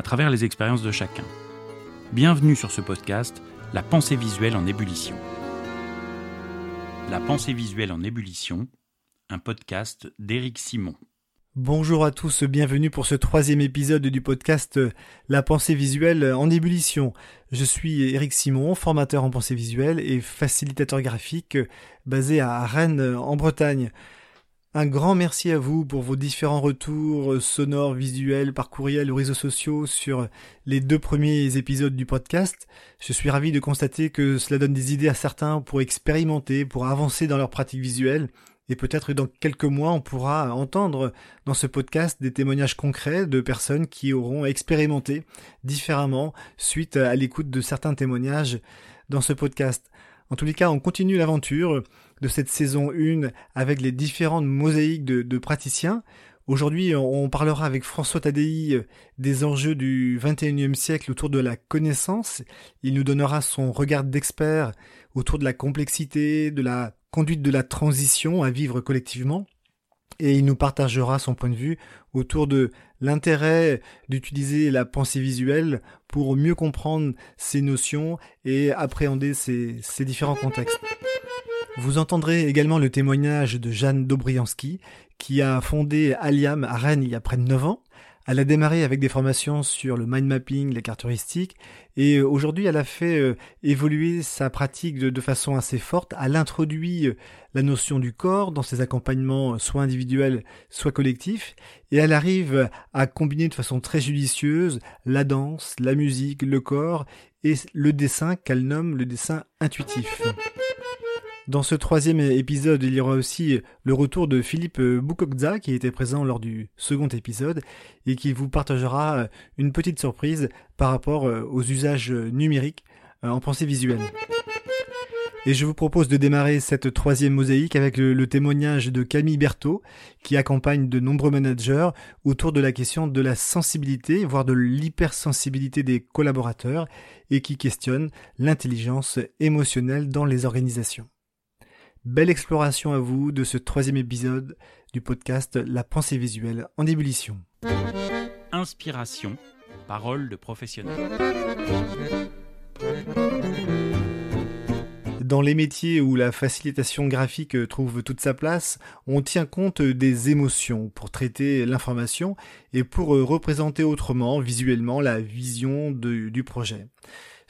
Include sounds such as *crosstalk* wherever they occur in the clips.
à travers les expériences de chacun. Bienvenue sur ce podcast, La pensée visuelle en ébullition. La pensée visuelle en ébullition, un podcast d'Éric Simon. Bonjour à tous, bienvenue pour ce troisième épisode du podcast La pensée visuelle en ébullition. Je suis Éric Simon, formateur en pensée visuelle et facilitateur graphique basé à Rennes en Bretagne. Un grand merci à vous pour vos différents retours sonores, visuels, par courriel ou réseaux sociaux sur les deux premiers épisodes du podcast. Je suis ravi de constater que cela donne des idées à certains pour expérimenter, pour avancer dans leur pratique visuelle et peut-être dans quelques mois, on pourra entendre dans ce podcast des témoignages concrets de personnes qui auront expérimenté différemment suite à l'écoute de certains témoignages dans ce podcast. En tous les cas, on continue l'aventure de cette saison 1 avec les différentes mosaïques de, praticiens. Aujourd'hui, on parlera avec François Tadei des enjeux du 21e siècle autour de la connaissance. Il nous donnera son regard d'expert autour de la complexité, de la conduite de la transition à vivre collectivement et il nous partagera son point de vue autour de l'intérêt d'utiliser la pensée visuelle pour mieux comprendre ces notions et appréhender ces, différents contextes. Vous entendrez également le témoignage de Jeanne Dobriansky, qui a fondé Aliam à Rennes il y a près de 9 ans, elle a démarré avec des formations sur le mind mapping, les cartes heuristiques, et euh, aujourd'hui elle a fait euh, évoluer sa pratique de, façon assez forte. Elle introduit euh, la notion du corps dans ses accompagnements soit individuels, soit collectifs, et elle arrive à combiner de façon très judicieuse la danse, la musique, le corps et le dessin qu'elle nomme le dessin intuitif. Dans ce troisième épisode, il y aura aussi le retour de Philippe Boukokza qui était présent lors du second épisode et qui vous partagera une petite surprise par rapport aux usages numériques euh, en pensée visuelle. Et je vous propose de démarrer cette troisième mosaïque avec le, témoignage de Camille Berthaud, qui accompagne de nombreux managers autour de la question de la sensibilité, voire de l'hypersensibilité des collaborateurs, et qui questionne l'intelligence émotionnelle dans les organisations. Belle exploration à vous de ce troisième épisode du podcast La pensée visuelle en ébullition. Inspiration, parole de professionnel. Dans les métiers où la facilitation graphique trouve toute sa place, on tient compte des émotions pour traiter l'information et pour représenter autrement, visuellement, la vision du projet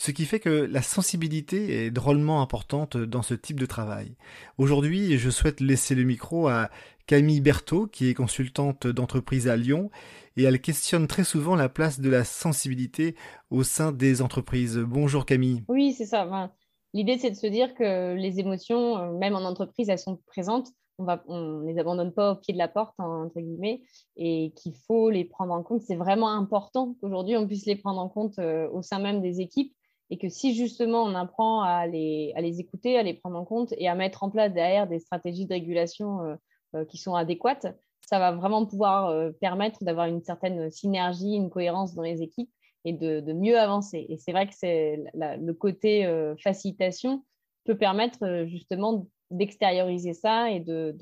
ce qui fait que la sensibilité est drôlement importante dans ce type de travail. Aujourd'hui, je souhaite laisser le micro à Camille Berthaud, qui est consultante d'entreprise à Lyon, et elle questionne très souvent la place de la sensibilité au sein des entreprises. Bonjour Camille. Oui, c'est ça. L'idée, c'est de se dire que les émotions, euh, même en entreprise, elles sont présentes. On ne les abandonne pas au pied de la porte, hein, entre guillemets, et qu'il faut les prendre en compte. C'est vraiment important qu'aujourd'hui, on puisse les prendre en compte euh, au sein même des équipes et que si justement on apprend à les, à les écouter, à les prendre en compte et à mettre en place derrière des stratégies de régulation euh, euh, qui sont adéquates, ça va vraiment pouvoir euh, permettre d'avoir une certaine synergie, une cohérence dans les équipes et de, mieux avancer. Et c'est vrai que c'est le côté facilitation peut permettre justement d'extérioriser ça et de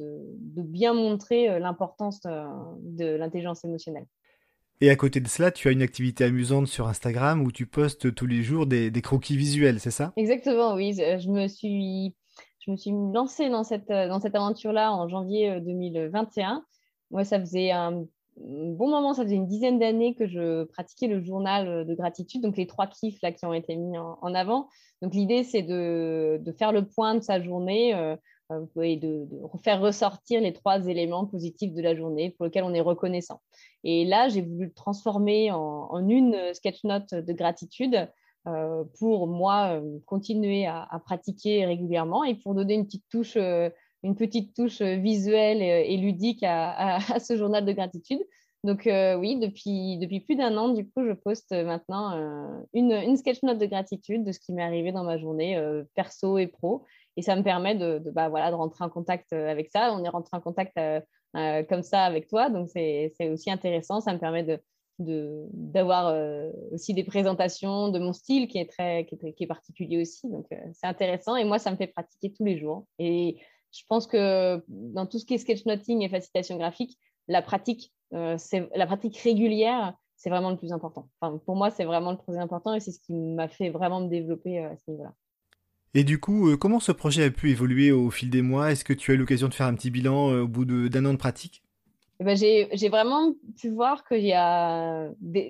bien montrer l'importance de l'intelligence émotionnelle. Et à côté de cela, tu as une activité amusante sur Instagram où tu postes tous les jours des, croquis visuels, c'est ça? Exactement, oui. Je me suis, je me suis lancée dans cette, dans cette aventure-là en janvier 2021. Euh, Moi, ça faisait un bon moment, ça faisait une dizaine d'années que je pratiquais le journal de gratitude, donc les trois kiffs là, qui ont été mis en, avant. Donc l'idée, c'est de, de, faire le point de sa journée. Euh, euh, et de, de, faire ressortir les trois éléments positifs de la journée pour lesquels on est reconnaissant. Et là, j'ai voulu le transformer en, une sketch note de gratitude euh, pour moi euh, continuer à, pratiquer régulièrement et pour donner une petite touche, une petite touche visuelle et, ludique *laughs* à, ce journal de gratitude. Donc oui, depuis, depuis plus d'un an, du coup, je poste maintenant une, une sketch note de gratitude de ce qui m'est arrivé dans ma journée perso et pro. Et ça me permet de, bah, voilà, de rentrer en contact avec ça. On est rentré en contact comme ça avec toi, donc c'est aussi intéressant. Ça me permet de, d'avoir aussi des présentations de mon style qui est très qui est, qui est particulier aussi donc c'est intéressant et moi ça me fait pratiquer tous les jours et je pense que dans tout ce qui est sketchnoting et facilitation graphique la pratique euh, c'est la pratique régulière, c'est vraiment le plus important. Enfin, pour moi, c'est vraiment le plus important et c'est ce qui m'a fait vraiment me développer euh, à ce niveau-là. Et du coup, euh, comment ce projet a pu évoluer au fil des mois? Est-ce que tu as eu l'occasion de faire un petit bilan au bout d'un an de pratique? Eh ben, j'ai vraiment pu voir qu'il y a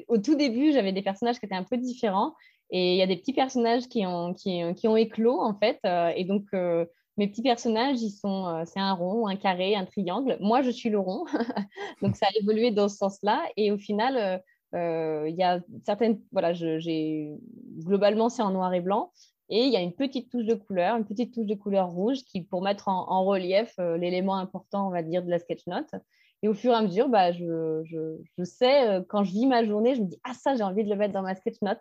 au tout début, j'avais des personnages qui étaient un peu différents et il y a des petits personnages qui ont, qui, ont éclos en fait. et donc, mes petits personnages, ils sont, euh, c'est un rond, un carré, un triangle. Moi, je suis le rond. *laughs* Donc, ça a évolué dans ce sens-là. Et au final, euh, euh, il y a certaines, voilà, j'ai, globalement, c'est en noir et blanc. Et il y a une petite touche de couleur, une petite touche de couleur rouge qui, pour mettre en, relief l'élément important, on va dire, de la sketch note. Et au fur et à mesure, bah, je, sais, quand je vis ma journée, je me dis, ah ça, j'ai envie de le mettre dans ma sketch note,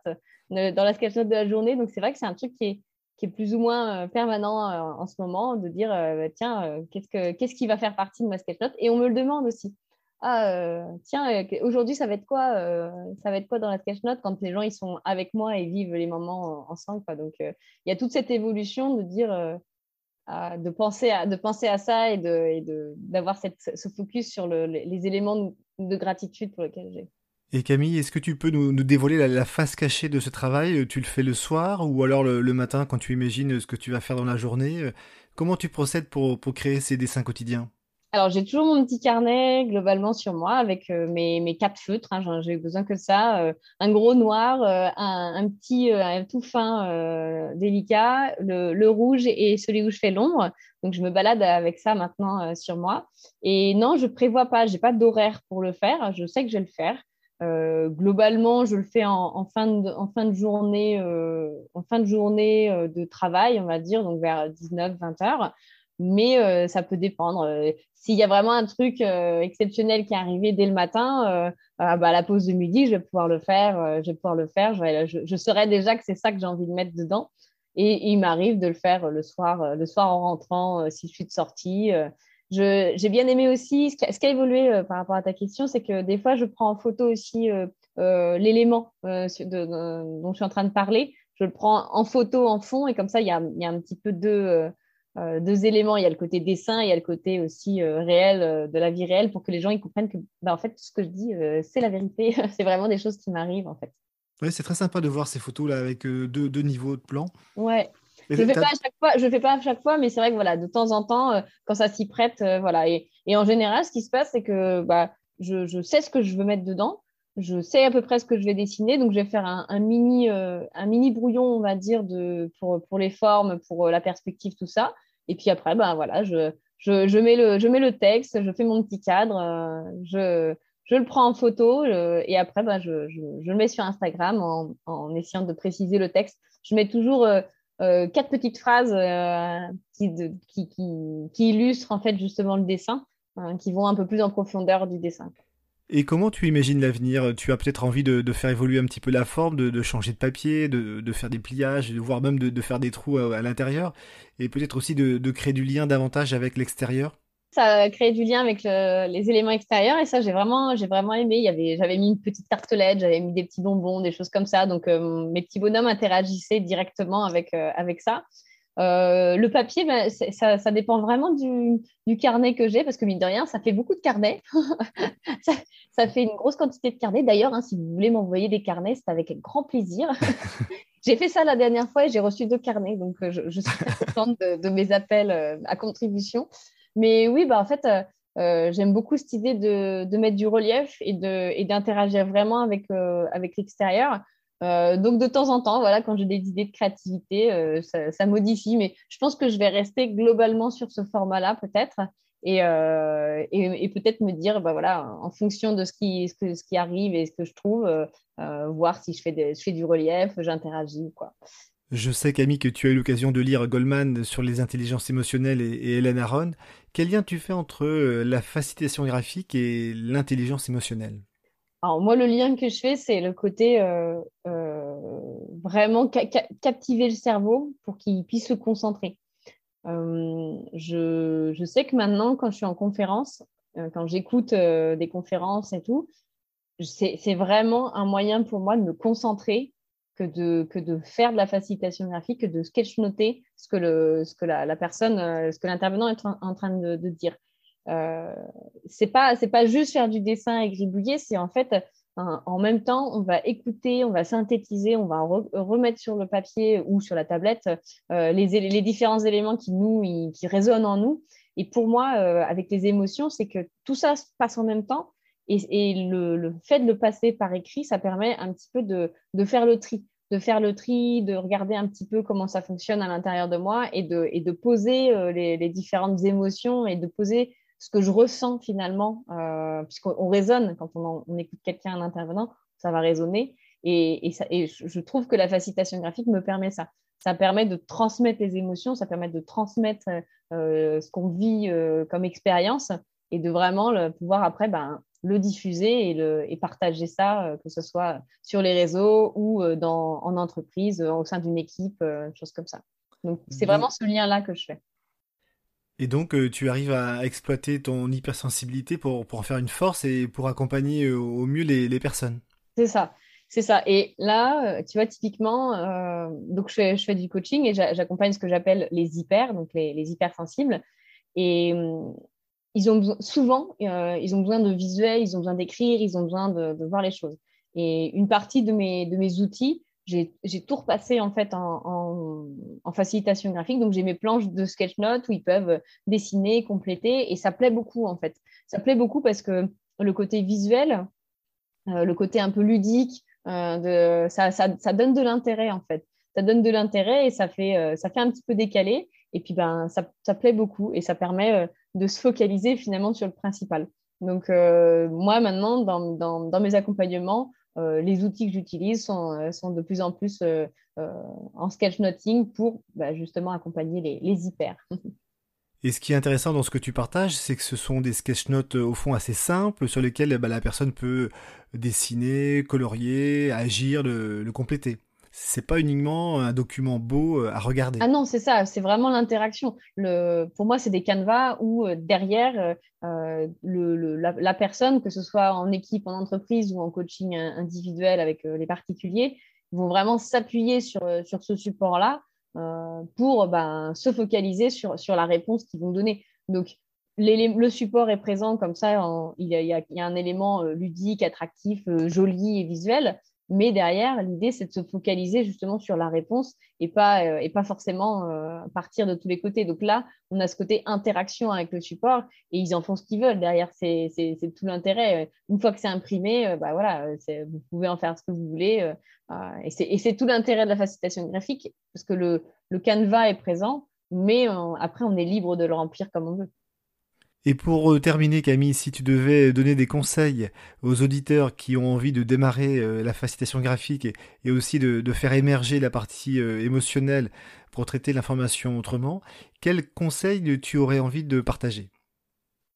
dans la sketch note de la journée. Donc, c'est vrai que c'est un truc qui est, plus ou moins euh, permanent euh, en ce moment, de dire euh, bah, tiens, qu'est-ce, que, qu'est-ce qui va faire partie de ma sketchnote Et on me le demande aussi. Ah, tiens, aujourd'hui, ça va être quoi Ça va être quoi dans la sketchnote quand les gens ils sont avec moi et vivent les moments ensemble Donc, il y a toute cette évolution de dire, de, penser à, de penser à ça et, de, d'avoir ce focus sur le, les, éléments de, de gratitude pour lesquels j'ai. Et Camille, est-ce que tu peux nous, dévoiler la, face cachée de ce travail? Tu le fais le soir ou alors le, matin quand tu imagines ce que tu vas faire dans la journée? Comment tu procèdes pour, créer ces dessins quotidiens? Alors, j'ai toujours mon petit carnet globalement sur moi avec euh, mes, mes, quatre feutres. Hein, j'ai besoin que ça. Euh, un gros noir, euh, un, petit, un tout fin délicat, le, le, rouge et celui où je fais l'ombre. Donc, je me balade avec ça maintenant sur moi. Et non, je prévois pas, j'ai pas d'horaire pour le faire. Je sais que je vais le faire. Globalement, je le fais en, fin, de, en fin de journée, en fin de journée de travail, on va dire, donc vers 19-20 heures. Mais ça peut dépendre. S'il y a vraiment un truc exceptionnel qui est arrivé dès le matin, bah, à la pause de midi, je vais pouvoir le faire. je vais pouvoir le faire. Je, je, saurais déjà que c'est ça que j'ai envie de mettre dedans. Et, il m'arrive de le faire le soir, le soir en rentrant, si je suis de sortie j'ai bien aimé aussi, ce qui, a, évolué euh, par rapport à ta question, c'est que des fois, je prends en photo aussi euh, euh, l'élément dont je suis en train de parler. Je le prends en photo, en fond, et comme ça, il y a, y a un petit peu deux, deux, éléments. Il y a le côté dessin, il y a le côté aussi réel de la vie réelle pour que les gens ils comprennent que, bah, en fait, tout ce que je dis, c'est la vérité. *laughs* c'est vraiment des choses qui m'arrivent, en fait. Ouais, c'est très sympa de voir ces photos là avec deux, deux niveaux de plan. Ouais, je ne fais pas à chaque fois, je fais pas à chaque fois, mais c'est vrai que voilà, de temps en temps, euh, quand ça s'y prête, euh, voilà. Et, et, en général, ce qui se passe, c'est que bah, je, je, sais ce que je veux mettre dedans, je sais à peu près ce que je vais dessiner, donc je vais faire un, un mini, euh, un mini brouillon, on va dire, de, pour, pour les formes, pour la perspective, tout ça. Et puis après, bah, voilà, je, je, je, mets le, je mets le texte, je fais mon petit cadre, je, je le prends en photo et après, bah, je, je, je, le mets sur Instagram en, en, essayant de préciser le texte. Je mets toujours euh, quatre petites phrases euh, qui, qui, qui, illustrent en fait justement le dessin, hein, qui vont un peu plus en profondeur du dessin. Et comment tu imagines l'avenir? Tu as peut-être envie de, faire évoluer un petit peu la forme, de, changer de papier, de, faire des pliages, voire même de, faire des trous à l'intérieur, et peut-être aussi de, créer du lien davantage avec l'extérieur? Ça a créé du lien avec les éléments extérieurs et ça j'ai vraiment j'ai vraiment aimé. J'avais mis une petite tartelette j'avais mis des petits bonbons des choses comme ça. Donc euh, mes petits bonhommes interagissaient directement avec euh, avec ça euh, le papier ben, ça, ça, dépend vraiment du, du carnet que j'ai parce que mine de rien ça fait beaucoup de carnets. *laughs* Ça, ça, fait une grosse quantité de carnets. D'ailleurs hein, si vous voulez m'envoyer des carnets c'est avec grand plaisir. *laughs* J'ai fait ça la dernière fois et j'ai reçu deux carnets donc je, je suis très contente de, de mes appels à contribution. Mais oui, bah, en fait, euh, euh, j'aime beaucoup cette idée de, de, mettre du relief et d'interagir et vraiment avec, euh, avec l'extérieur. Donc de temps en temps, voilà, quand j'ai des idées de créativité, ça, ça, modifie, mais je pense que je vais rester globalement sur ce format-là peut-être et, et peut-être me dire, bah, voilà, en fonction de ce qui, arrive et ce que je trouve, voir si je fais, du relief, j'interagis quoi. Je sais, Camille, que tu as eu l'occasion de lire Goldman sur les intelligences émotionnelles et, et Hélène Aron. Quel lien tu fais entre euh, la facilitation graphique et l'intelligence émotionnelle? Alors moi, le lien que je fais, c'est le côté euh, euh, vraiment captiver le cerveau pour qu'il puisse se concentrer. Je, je, sais que maintenant, quand je suis en conférence, quand j'écoute des conférences et tout, c'est vraiment un moyen pour moi de me concentrer que de, faire de la facilitation graphique, que de sketchnoter ce que, la, personne, euh, ce que l'intervenant est en, train de dire. Euh, c'est pas c'est pas juste faire du dessin et gribouiller, c'est en fait en même temps on va écouter, on va synthétiser, on va remettre sur le papier ou sur la tablette euh, les, les, différents éléments qui nous qui résonnent en nous. Et pour moi, euh, avec les émotions, c'est que tout ça se passe en même temps et, le, fait de le passer par écrit, ça permet un petit peu de, faire le tri, de faire le tri, de regarder un petit peu comment ça fonctionne à l'intérieur de moi et de, et de poser euh, les, différentes émotions et de poser ce que je ressens finalement, euh, puisqu'on résonne quand on, écoute quelqu'un, un intervenant, ça va résonner. Et, je trouve que la facilitation graphique me permet ça. Ça permet de transmettre les émotions, ça permet de transmettre euh, ce qu'on vit comme expérience et de vraiment le, pouvoir après ben, le diffuser et, le, et partager ça, euh, que ce soit sur les réseaux ou euh, dans, en entreprise, euh, au sein d'une équipe, choses comme ça. Donc, c'est vraiment ce lien-là que je fais. Et donc, tu arrives à exploiter ton hypersensibilité pour, pour en faire une force et pour accompagner au mieux les, personnes. C'est ça. C'est ça. Et là, tu vois, typiquement, donc je fais, du coaching et j'accompagne ce que j'appelle les hyper, donc les, les hypersensibles. Et ils ont souvent, euh, ils ont besoin de visuels, ils ont besoin d'écrire, ils ont besoin de, voir les choses. Et une partie de mes, de mes outils, j'ai tout repassé en fait en, facilitation graphique. Donc j'ai mes planches de sketch notes où ils peuvent dessiner, compléter, et ça plaît beaucoup en fait. Ça plaît beaucoup parce que le côté visuel, euh, le côté un peu ludique, euh, ça, donne de l'intérêt en fait. Ça donne de l'intérêt et ça fait, ça fait un petit peu décalé. Et puis ben ça, plaît beaucoup et ça permet de se focaliser finalement sur le principal. Donc, euh, moi, maintenant, dans, dans, mes accompagnements, euh, les outils que j'utilise sont, euh, de plus en plus en sketchnoting pour bah, justement accompagner les, les hyper. *laughs* Et ce qui est intéressant dans ce que tu partages, c'est que ce sont des sketchnotes au fond assez simples sur lesquels bah, la personne peut dessiner, colorier, agir, le compléter c'est pas uniquement un document beau euh, à regarder. Ah non, c'est ça, c'est vraiment l'interaction. pour moi, c'est des canevas où euh, derrière, euh, la, personne, que ce soit en équipe, en entreprise ou en coaching individuel avec les particuliers, vont vraiment s'appuyer sur, sur ce support-là pour ben, se focaliser sur, sur la réponse qu'ils vont donner. Donc, le support est présent comme ça, il, y a, un élément ludique, attractif, joli et visuel. Mais derrière, l'idée, c'est de se focaliser justement sur la réponse et pas, euh, et pas forcément euh, partir de tous les côtés. Donc là, on a ce côté interaction avec le support et ils en font ce qu'ils veulent. Derrière, c'est tout l'intérêt. Une fois que c'est imprimé, euh, bah voilà, vous pouvez en faire ce que vous voulez. et c'est tout l'intérêt de la facilitation graphique parce que le, le canevas est présent, mais après, on est libre de le remplir comme on veut. Et pour euh, terminer, Camille, si tu devais donner des conseils aux auditeurs qui ont envie de démarrer euh, la facilitation graphique et, aussi de, faire émerger la partie euh, émotionnelle pour traiter l'information autrement, quels conseils tu aurais envie de partager?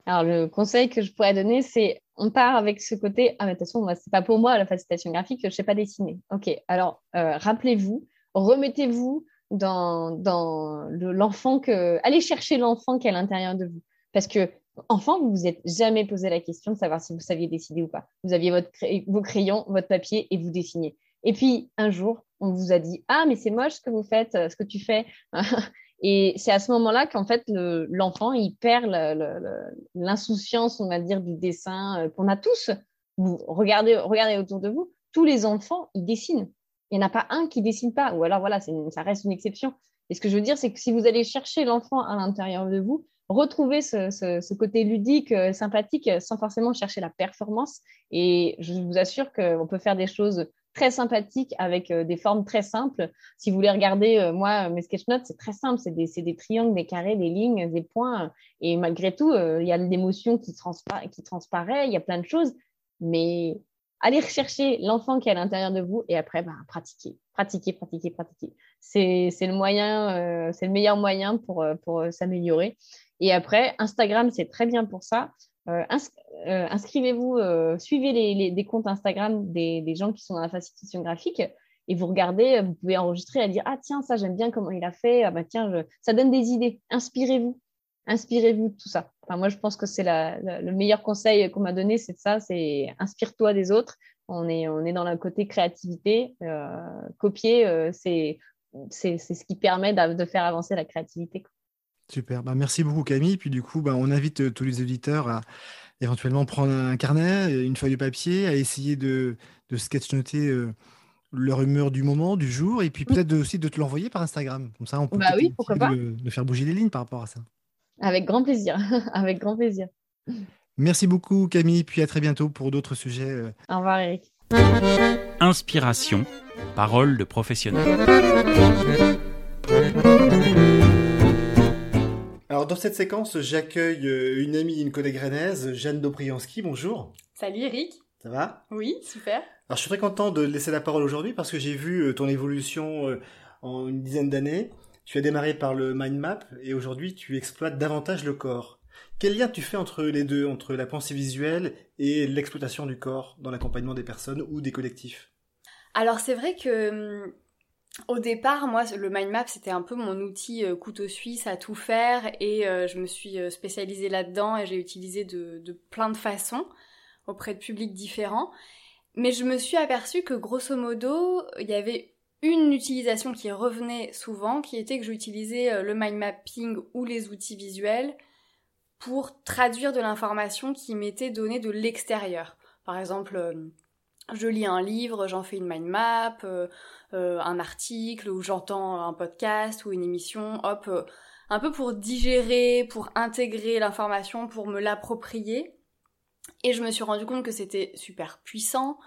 Alors, le conseil que je pourrais donner, c'est on part avec ce côté ah, mais de toute façon, c'est pas pour moi la facilitation graphique, je ne sais pas dessiner. Ok, alors rappelez-vous, remettez-vous dans, dans l'enfant que. Allez chercher l'enfant qui est à l'intérieur de vous. Parce que enfant, vous vous êtes jamais posé la question de savoir si vous saviez dessiner ou pas. Vous aviez votre vos crayons, votre papier et vous dessiniez. Et puis un jour, on vous a dit ah mais c'est moche ce que vous faites, ce que tu fais. *laughs* et c'est à ce moment-là qu'en fait l'enfant il perd l'insouciance, on va dire, du dessin euh, qu'on a tous. Vous regardez, regardez autour de vous, tous les enfants ils dessinent. Il n'y en a pas un qui dessine pas. Ou alors voilà, ça reste une exception. Et ce que je veux dire, c'est que si vous allez chercher l'enfant à l'intérieur de vous, retrouver ce, côté ludique, euh, sympathique, sans forcément chercher la performance. Et je vous assure qu'on peut faire des choses très sympathiques avec euh, des formes très simples. Si vous voulez regarder, euh, moi, mes sketch notes, c'est très simple. C'est des, triangles, des carrés, des lignes, des points. Et malgré tout, il y a l'émotion qui, transparaît, il y a plein de choses. Mais allez rechercher l'enfant qui est à l'intérieur de vous et après, bah, pratiquer, pratiquer, pratiquer, pratiquer. C'est le meilleur moyen pour s'améliorer. Et après, Instagram, c'est très bien pour ça. inscrivez-vous, suivez les, comptes Instagram des, gens qui sont dans la facilitation graphique et vous regardez, vous pouvez enregistrer et dire Ah, tiens, ça, j'aime bien comment il a fait. Ah, bah, tiens, ça donne des idées. Inspirez-vous inspirez-vous de tout ça. Enfin, moi, je pense que c'est le meilleur conseil qu'on m'a donné, c'est ça, c'est inspire-toi des autres. On est, dans le côté créativité. Euh, copier, euh, c'est, c'est, ce qui permet de, faire avancer la créativité. Super, bah, merci beaucoup Camille. Puis du coup, bah, on invite euh, tous les auditeurs à éventuellement prendre un carnet, une feuille de papier, à essayer de, de sketch-noter leur humeur du moment, du jour, et puis peut-être aussi de te l'envoyer par Instagram. Comme ça, on peut bah oui, pourquoi pas. de, faire bouger les lignes par rapport à ça. Avec grand plaisir. *laughs* Avec grand plaisir. Merci beaucoup Camille, puis à très bientôt pour d'autres sujets. Euh. Au revoir Eric. Inspiration, parole de professionnel. Alors dans cette séquence, j'accueille euh, une amie, une collègue rennaise, Jeanne Dobrianski. Bonjour. Salut Eric. Ça va? Oui, super. Alors je suis très content de laisser la parole aujourd'hui parce que j'ai vu euh, ton évolution en une dizaine d'années. Tu as démarré par le mind map et aujourd'hui tu exploites davantage le corps. Quel lien tu fais entre les deux, entre la pensée visuelle et l'exploitation du corps dans l'accompagnement des personnes ou des collectifs? Alors c'est vrai que hum, au départ, moi, le mind map, c'était un peu mon outil euh, couteau suisse à tout faire et euh, je me suis euh, spécialisée là-dedans et j'ai utilisé de, de, plein de façons auprès de publics différents. Mais je me suis aperçue que grosso modo, il y avait une utilisation qui revenait souvent, qui était que j'utilisais le mind mapping ou les outils visuels pour traduire de l'information qui m'était donnée de l'extérieur. Par exemple, je lis un livre, j'en fais une mind map, euh, un article, ou j'entends un podcast ou une émission, hop, un peu pour digérer, pour intégrer l'information, pour me l'approprier. Et je me suis rendu compte que c'était super puissant,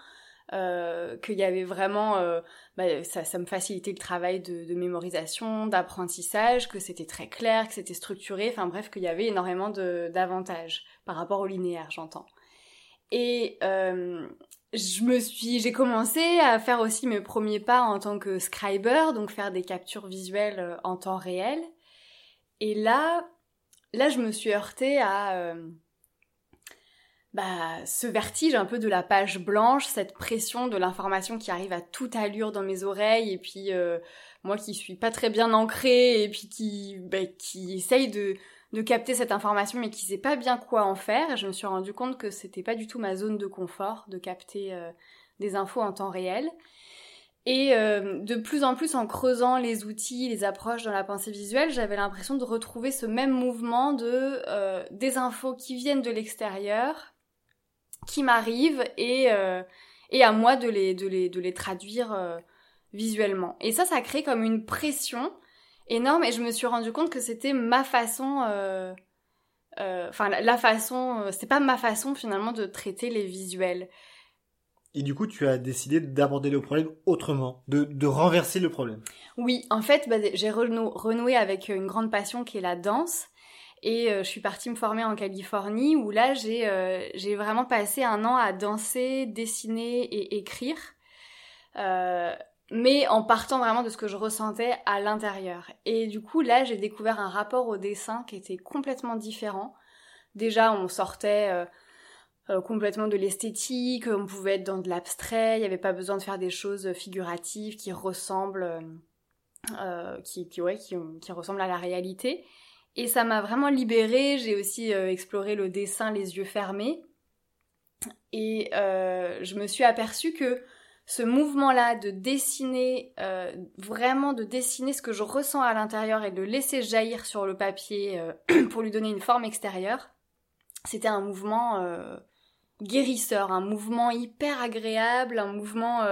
euh, qu'il y avait vraiment, euh, bah, ça, ça, me facilitait le travail de, de mémorisation, d'apprentissage, que c'était très clair, que c'était structuré, enfin bref, qu'il y avait énormément d'avantages par rapport au linéaire, j'entends. Et euh, je me suis, j'ai commencé à faire aussi mes premiers pas en tant que scriber, donc faire des captures visuelles euh, en temps réel. Et là, là, je me suis heurtée à euh, bah, ce vertige un peu de la page blanche, cette pression de l'information qui arrive à toute allure dans mes oreilles, et puis euh, moi qui suis pas très bien ancrée, et puis qui, bah, qui essaye de, de capter cette information, mais qui sait pas bien quoi en faire, et je me suis rendu compte que c'était pas du tout ma zone de confort de capter euh, des infos en temps réel. Et euh, de plus en plus, en creusant les outils, les approches dans la pensée visuelle, j'avais l'impression de retrouver ce même mouvement de des infos qui viennent de l'extérieur, qui m'arrivent et, euh, et à moi de les, de les, de les traduire euh, visuellement. Et ça, ça crée comme une pression énorme et je me suis rendu compte que c'était ma façon, euh, enfin la, façon, c'est pas ma façon finalement de traiter les visuels. Et du coup, tu as décidé d'aborder le problème autrement, de, de renverser le problème. Oui, en fait, bah, j'ai renoué avec une grande passion qui est la danse. Et euh, je suis partie me former en Californie où là j'ai euh, j'ai vraiment passé un an à danser, dessiner et écrire. Euh, mais en partant vraiment de ce que je ressentais à l'intérieur. Et du coup, là, j'ai découvert un rapport au dessin qui était complètement différent. Déjà, on sortait complètement de l'esthétique, on pouvait être dans de l'abstrait, il n'y avait pas besoin de faire des choses figuratives qui ressemblent, qui, qui, ouais, qui, qui ressemblent à la réalité. Et ça m'a vraiment libérée. J'ai aussi euh, exploré le dessin les yeux fermés. Et euh, je me suis aperçue que ce mouvement-là de dessiner, euh, vraiment de dessiner ce que je ressens à l'intérieur et de le laisser jaillir sur le papier *clears throat* pour lui donner une forme extérieure, c'était un mouvement guérisseur, un mouvement hyper agréable, un mouvement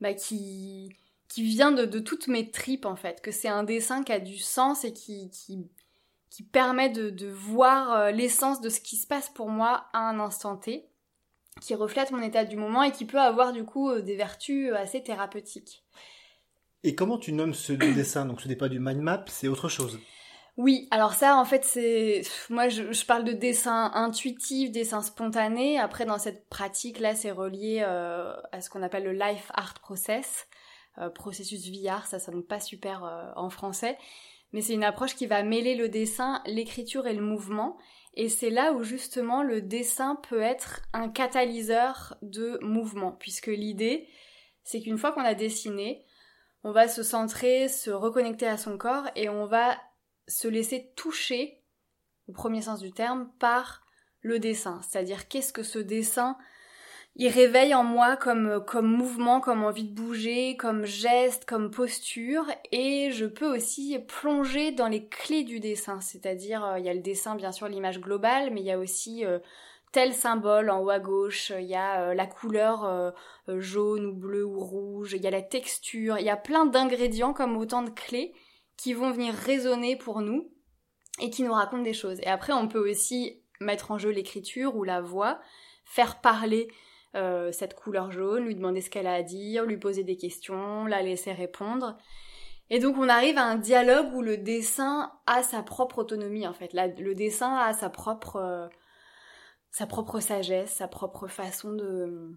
bah, qui, vient de, toutes mes tripes en fait, que c'est un dessin qui a du sens et qui, permet de, voir euh, l'essence de ce qui se passe pour moi à un instant T, qui reflète mon état du moment et qui peut avoir du coup euh, des vertus euh, assez thérapeutiques. Et comment tu nommes ce dessin Donc ce n'est pas du mind map, c'est autre chose. Oui, alors ça, en fait, c'est moi, je, parle de dessin intuitif, dessin spontané. Après, dans cette pratique-là, c'est relié euh, à ce qu'on appelle le life art process, euh, processus VR. Ça sonne pas super euh, en français, mais c'est une approche qui va mêler le dessin, l'écriture et le mouvement. Et c'est là où justement le dessin peut être un catalyseur de mouvement, puisque l'idée, c'est qu'une fois qu'on a dessiné, on va se centrer, se reconnecter à son corps et on va se laisser toucher, au premier sens du terme, par le dessin. C'est-à-dire qu'est-ce que ce dessin il réveille en moi comme, comme mouvement, comme envie de bouger, comme geste, comme posture, et je peux aussi plonger dans les clés du dessin, c'est-à-dire euh, il y a le dessin bien sûr l'image globale, mais il y a aussi euh, tel symbole en haut à gauche, il y a euh, la couleur jaune ou bleu ou rouge, il y a la texture, il y a plein d'ingrédients comme autant de clés qui vont venir résonner pour nous et qui nous racontent des choses. Et après, on peut aussi mettre en jeu l'écriture ou la voix, faire parler euh, cette couleur jaune, lui demander ce qu'elle a à dire, lui poser des questions, la laisser répondre. Et donc on arrive à un dialogue où le dessin a sa propre autonomie en fait. le dessin a sa propre, euh, sa propre sagesse, sa propre façon de,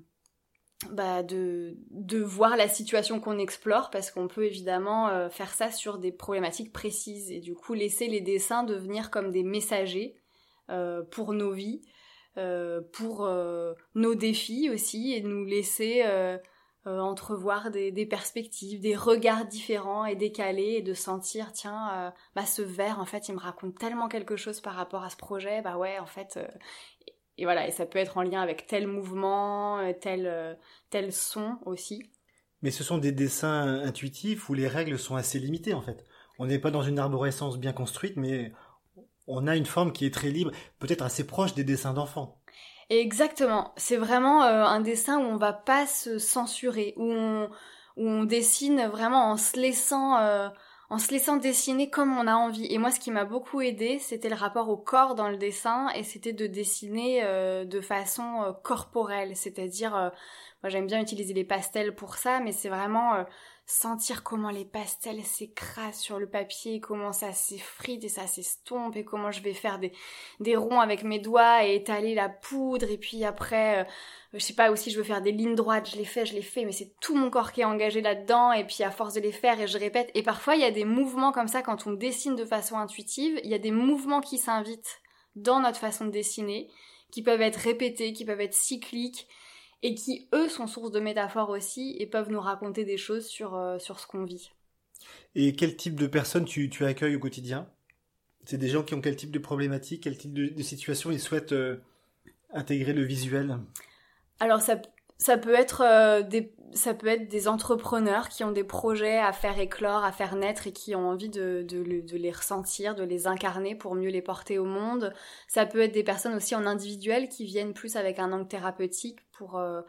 bah, de, de voir la situation qu'on explore parce qu'on peut évidemment euh, faire ça sur des problématiques précises et du coup laisser les dessins devenir comme des messagers pour nos vies, pour nos défis aussi et nous laisser entrevoir des, perspectives, des regards différents et décalés et de sentir tiens bah ce verre en fait il me raconte tellement quelque chose par rapport à ce projet bah ouais en fait et voilà, et ça peut être en lien avec tel mouvement, euh, tel, euh, tel son aussi. Mais ce sont des dessins intuitifs où les règles sont assez limitées en fait. On n'est pas dans une arborescence bien construite, mais on a une forme qui est très libre, peut-être assez proche des dessins d'enfants. Exactement. C'est vraiment euh, un dessin où on va pas se censurer, où on, dessine vraiment en se laissant en se laissant dessiner comme on a envie. Et moi, ce qui m'a beaucoup aidé, c'était le rapport au corps dans le dessin, et c'était de dessiner euh, de façon euh, corporelle, c'est-à-dire, euh, moi j'aime bien utiliser les pastels pour ça, mais c'est vraiment sentir comment les pastels s'écrasent sur le papier, comment ça s'effrite et ça s'estompe, et comment je vais faire des, des ronds avec mes doigts et étaler la poudre, et puis après, euh, je sais pas, aussi je veux faire des lignes droites, je les fais, je les fais, mais c'est tout mon corps qui est engagé là-dedans, et puis à force de les faire, et je répète, et parfois il y a des mouvements comme ça quand on dessine de façon intuitive, il y a des mouvements qui s'invitent dans notre façon de dessiner, qui peuvent être répétés, qui peuvent être cycliques, et qui, eux, sont source de métaphores aussi et peuvent nous raconter des choses sur, euh, sur ce qu'on vit. Et quel type de personnes tu, tu accueilles au quotidien? C'est des gens qui ont quel type de problématiques, quel type de, situation ils souhaitent euh, intégrer le visuel? Alors ça, ça peut être euh, des ça peut être des entrepreneurs qui ont des projets à faire éclore, à faire naître et qui ont envie de, de, de, les ressentir, de les incarner pour mieux les porter au monde. Ça peut être des personnes aussi en individuel qui viennent plus avec un angle thérapeutique pour euh,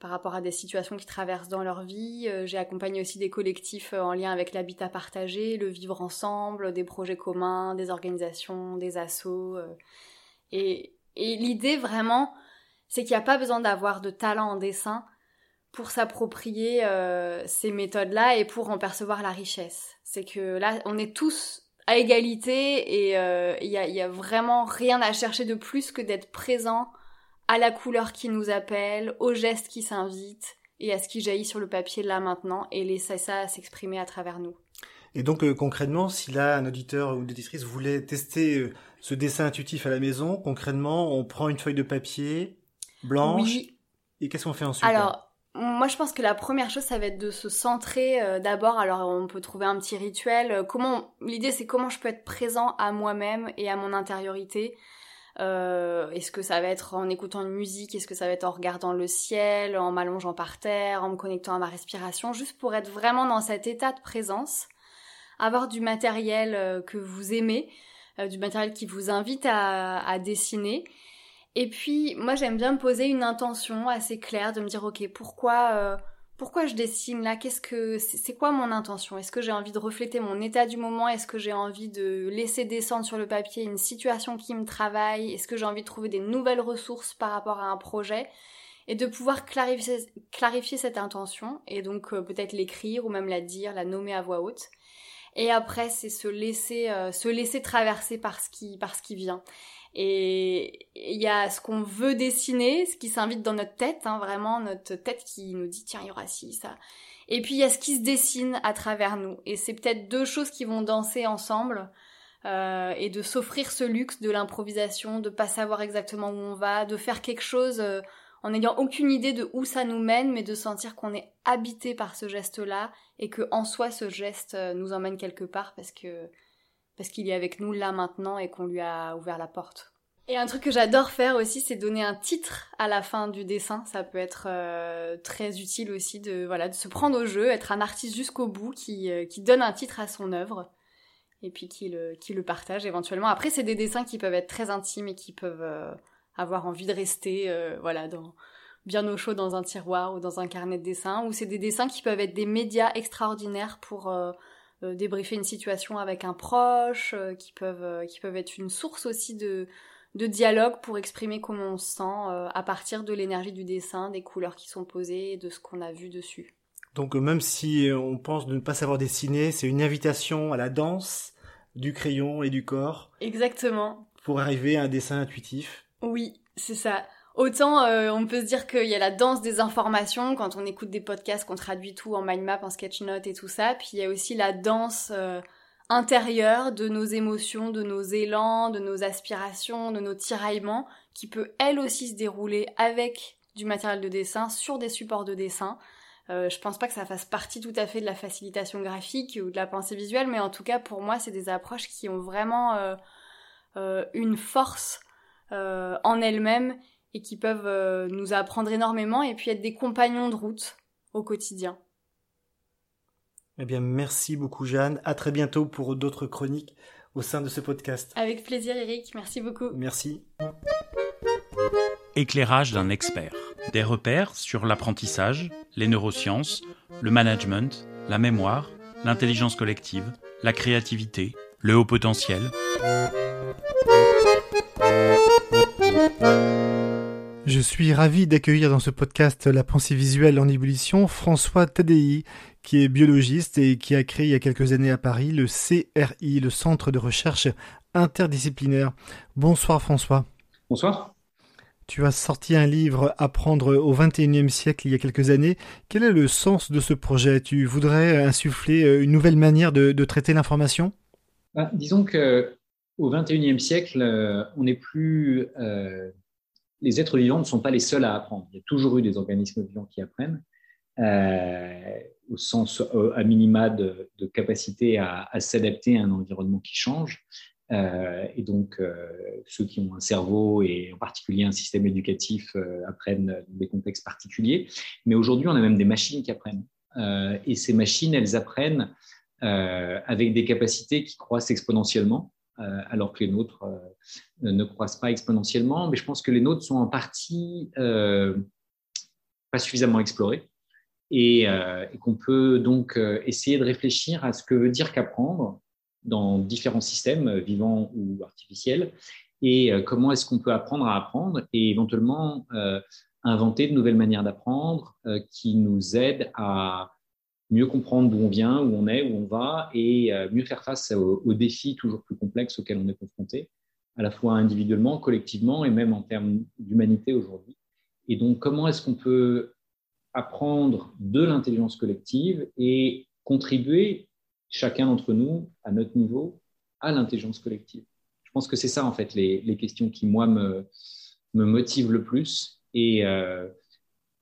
par rapport à des situations qui traversent dans leur vie. Euh, j'ai accompagné aussi des collectifs en lien avec l'habitat partagé, le vivre ensemble, des projets communs, des organisations, des assos. et, et l'idée vraiment, c'est qu'il n'y a pas besoin d'avoir de talent en dessin pour s'approprier euh, ces méthodes-là et pour en percevoir la richesse. C'est que là, on est tous à égalité et euh, il y, a, vraiment rien à chercher de plus que d'être présent à la couleur qui nous appelle, au geste qui s'invite et à ce qui jaillit sur le papier là maintenant et laisser ça s'exprimer à travers nous. Et donc euh, concrètement, si là un auditeur ou une auditrice voulait tester ce dessin intuitif à la maison, concrètement, on prend une feuille de papier blanche oui. et qu'est-ce qu'on fait ensuite Alors, moi, je pense que la première chose, ça va être de se centrer euh, d'abord. Alors, on peut trouver un petit rituel. Euh, comment L'idée, c'est comment je peux être présent à moi-même et à mon intériorité. Euh, Est-ce que ça va être en écoutant une musique? Est-ce que ça va être en regardant le ciel, en m'allongeant par terre, en me connectant à ma respiration, juste pour être vraiment dans cet état de présence, avoir du matériel euh, que vous aimez, du matériel qui vous invite à, à dessiner et puis, moi, j'aime bien me poser une intention assez claire, de me dire, ok, pourquoi, euh, pourquoi je dessine là? Qu'est-ce que, c'est quoi mon intention? Est-ce que j'ai envie de refléter mon état du moment? Est-ce que j'ai envie de laisser descendre sur le papier une situation qui me travaille? Est-ce que j'ai envie de trouver des nouvelles ressources par rapport à un projet? Et de pouvoir clarifier, clarifier cette intention et donc euh, peut-être l'écrire ou même la dire, la nommer à voix haute. Et après, c'est se laisser, euh, se laisser traverser par ce qui, par ce qui vient. Et il y a ce qu'on veut dessiner, ce qui s'invite dans notre tête, hein, vraiment notre tête qui nous dit tiens il y aura ci ça. Et puis il y a ce qui se dessine à travers nous. Et c'est peut-être deux choses qui vont danser ensemble. Euh, et de s'offrir ce luxe de l'improvisation, de pas savoir exactement où on va, de faire quelque chose euh, en n'ayant aucune idée de où ça nous mène, mais de sentir qu'on est habité par ce geste-là et que en soi ce geste euh, nous emmène quelque part parce que parce qu'il est avec nous là maintenant et qu'on lui a ouvert la porte. Et un truc que j'adore faire aussi, c'est donner un titre à la fin du dessin. Ça peut être euh, très utile aussi de voilà de se prendre au jeu, être un artiste jusqu'au bout qui, euh, qui donne un titre à son œuvre et puis qui le, qui le partage éventuellement. Après, c'est des dessins qui peuvent être très intimes et qui peuvent euh, avoir envie de rester voilà bien au chaud dans un tiroir ou dans un carnet de dessin. Ou c'est des dessins qui peuvent être des médias extraordinaires pour débriefer une situation avec un proche, euh, qui peuvent euh, qui peuvent être une source aussi de de dialogue pour exprimer comment on se sent à partir de l'énergie du dessin, des couleurs qui sont posées et de ce qu'on a vu dessus. Donc même si on pense de ne pas savoir dessiner, c'est une invitation à la danse du crayon et du corps. Exactement. Pour arriver à un dessin intuitif. Oui, c'est ça. Autant euh, on peut se dire qu'il y a la danse des informations quand on écoute des podcasts, qu'on traduit tout en mind map, en sketch note et tout ça. Puis il y a aussi la danse euh, intérieure de nos émotions, de nos élans, de nos aspirations, de nos tiraillements, qui peut elle aussi se dérouler avec du matériel de dessin sur des supports de dessin. Euh, je pense pas que ça fasse partie tout à fait de la facilitation graphique ou de la pensée visuelle, mais en tout cas pour moi c'est des approches qui ont vraiment euh, une force en elles-mêmes et qui peuvent euh, nous apprendre énormément et puis être des compagnons de route au quotidien. Eh bien, merci beaucoup Jeanne. À très bientôt pour d'autres chroniques au sein de ce podcast. Avec plaisir Eric, merci beaucoup. Merci. Éclairage d'un expert. Des repères sur l'apprentissage, les neurosciences, le management, la mémoire, l'intelligence collective, la créativité, le haut potentiel. Je suis ravi d'accueillir dans ce podcast La pensée visuelle en ébullition François Tadei, qui est biologiste et qui a créé il y a quelques années à Paris le CRI, le Centre de recherche interdisciplinaire. Bonsoir François. Bonsoir. Tu as sorti un livre Apprendre au XXIe siècle il y a quelques années. Quel est le sens de ce projet? Tu voudrais insuffler une nouvelle manière de, traiter l'information? Bah, Disons que au XXIe siècle, euh, on n'est plus euh, les êtres vivants ne sont pas les seuls à apprendre. Il y a toujours eu des organismes vivants qui apprennent, euh, au sens euh, à minima de, capacité à, s'adapter à un environnement qui change. Euh, et donc, ceux qui ont un cerveau et en particulier un système éducatif apprennent dans des contextes particuliers. Mais aujourd'hui, on a même des machines qui apprennent. et ces machines, elles apprennent avec des capacités qui croissent exponentiellement. Euh, alors que les nôtres euh, ne croissent pas exponentiellement. Mais je pense que les nôtres sont en partie euh, pas suffisamment explorés et, qu'on peut donc essayer de réfléchir à ce que veut dire qu'apprendre dans différents systèmes vivants ou artificiels et comment est-ce qu'on peut apprendre à apprendre et éventuellement inventer de nouvelles manières d'apprendre qui nous aident à mieux comprendre d'où on vient, où on est, où on va, et euh, mieux faire face aux, défis toujours plus complexes auxquels on est confronté, à la fois individuellement, collectivement, et même en termes d'humanité aujourd'hui. Et donc, comment est-ce qu'on peut apprendre de l'intelligence collective et contribuer, chacun d'entre nous, à notre niveau, à l'intelligence collective? Je pense que c'est ça, en fait, les, questions qui, moi, me, me motivent le plus. Et, euh,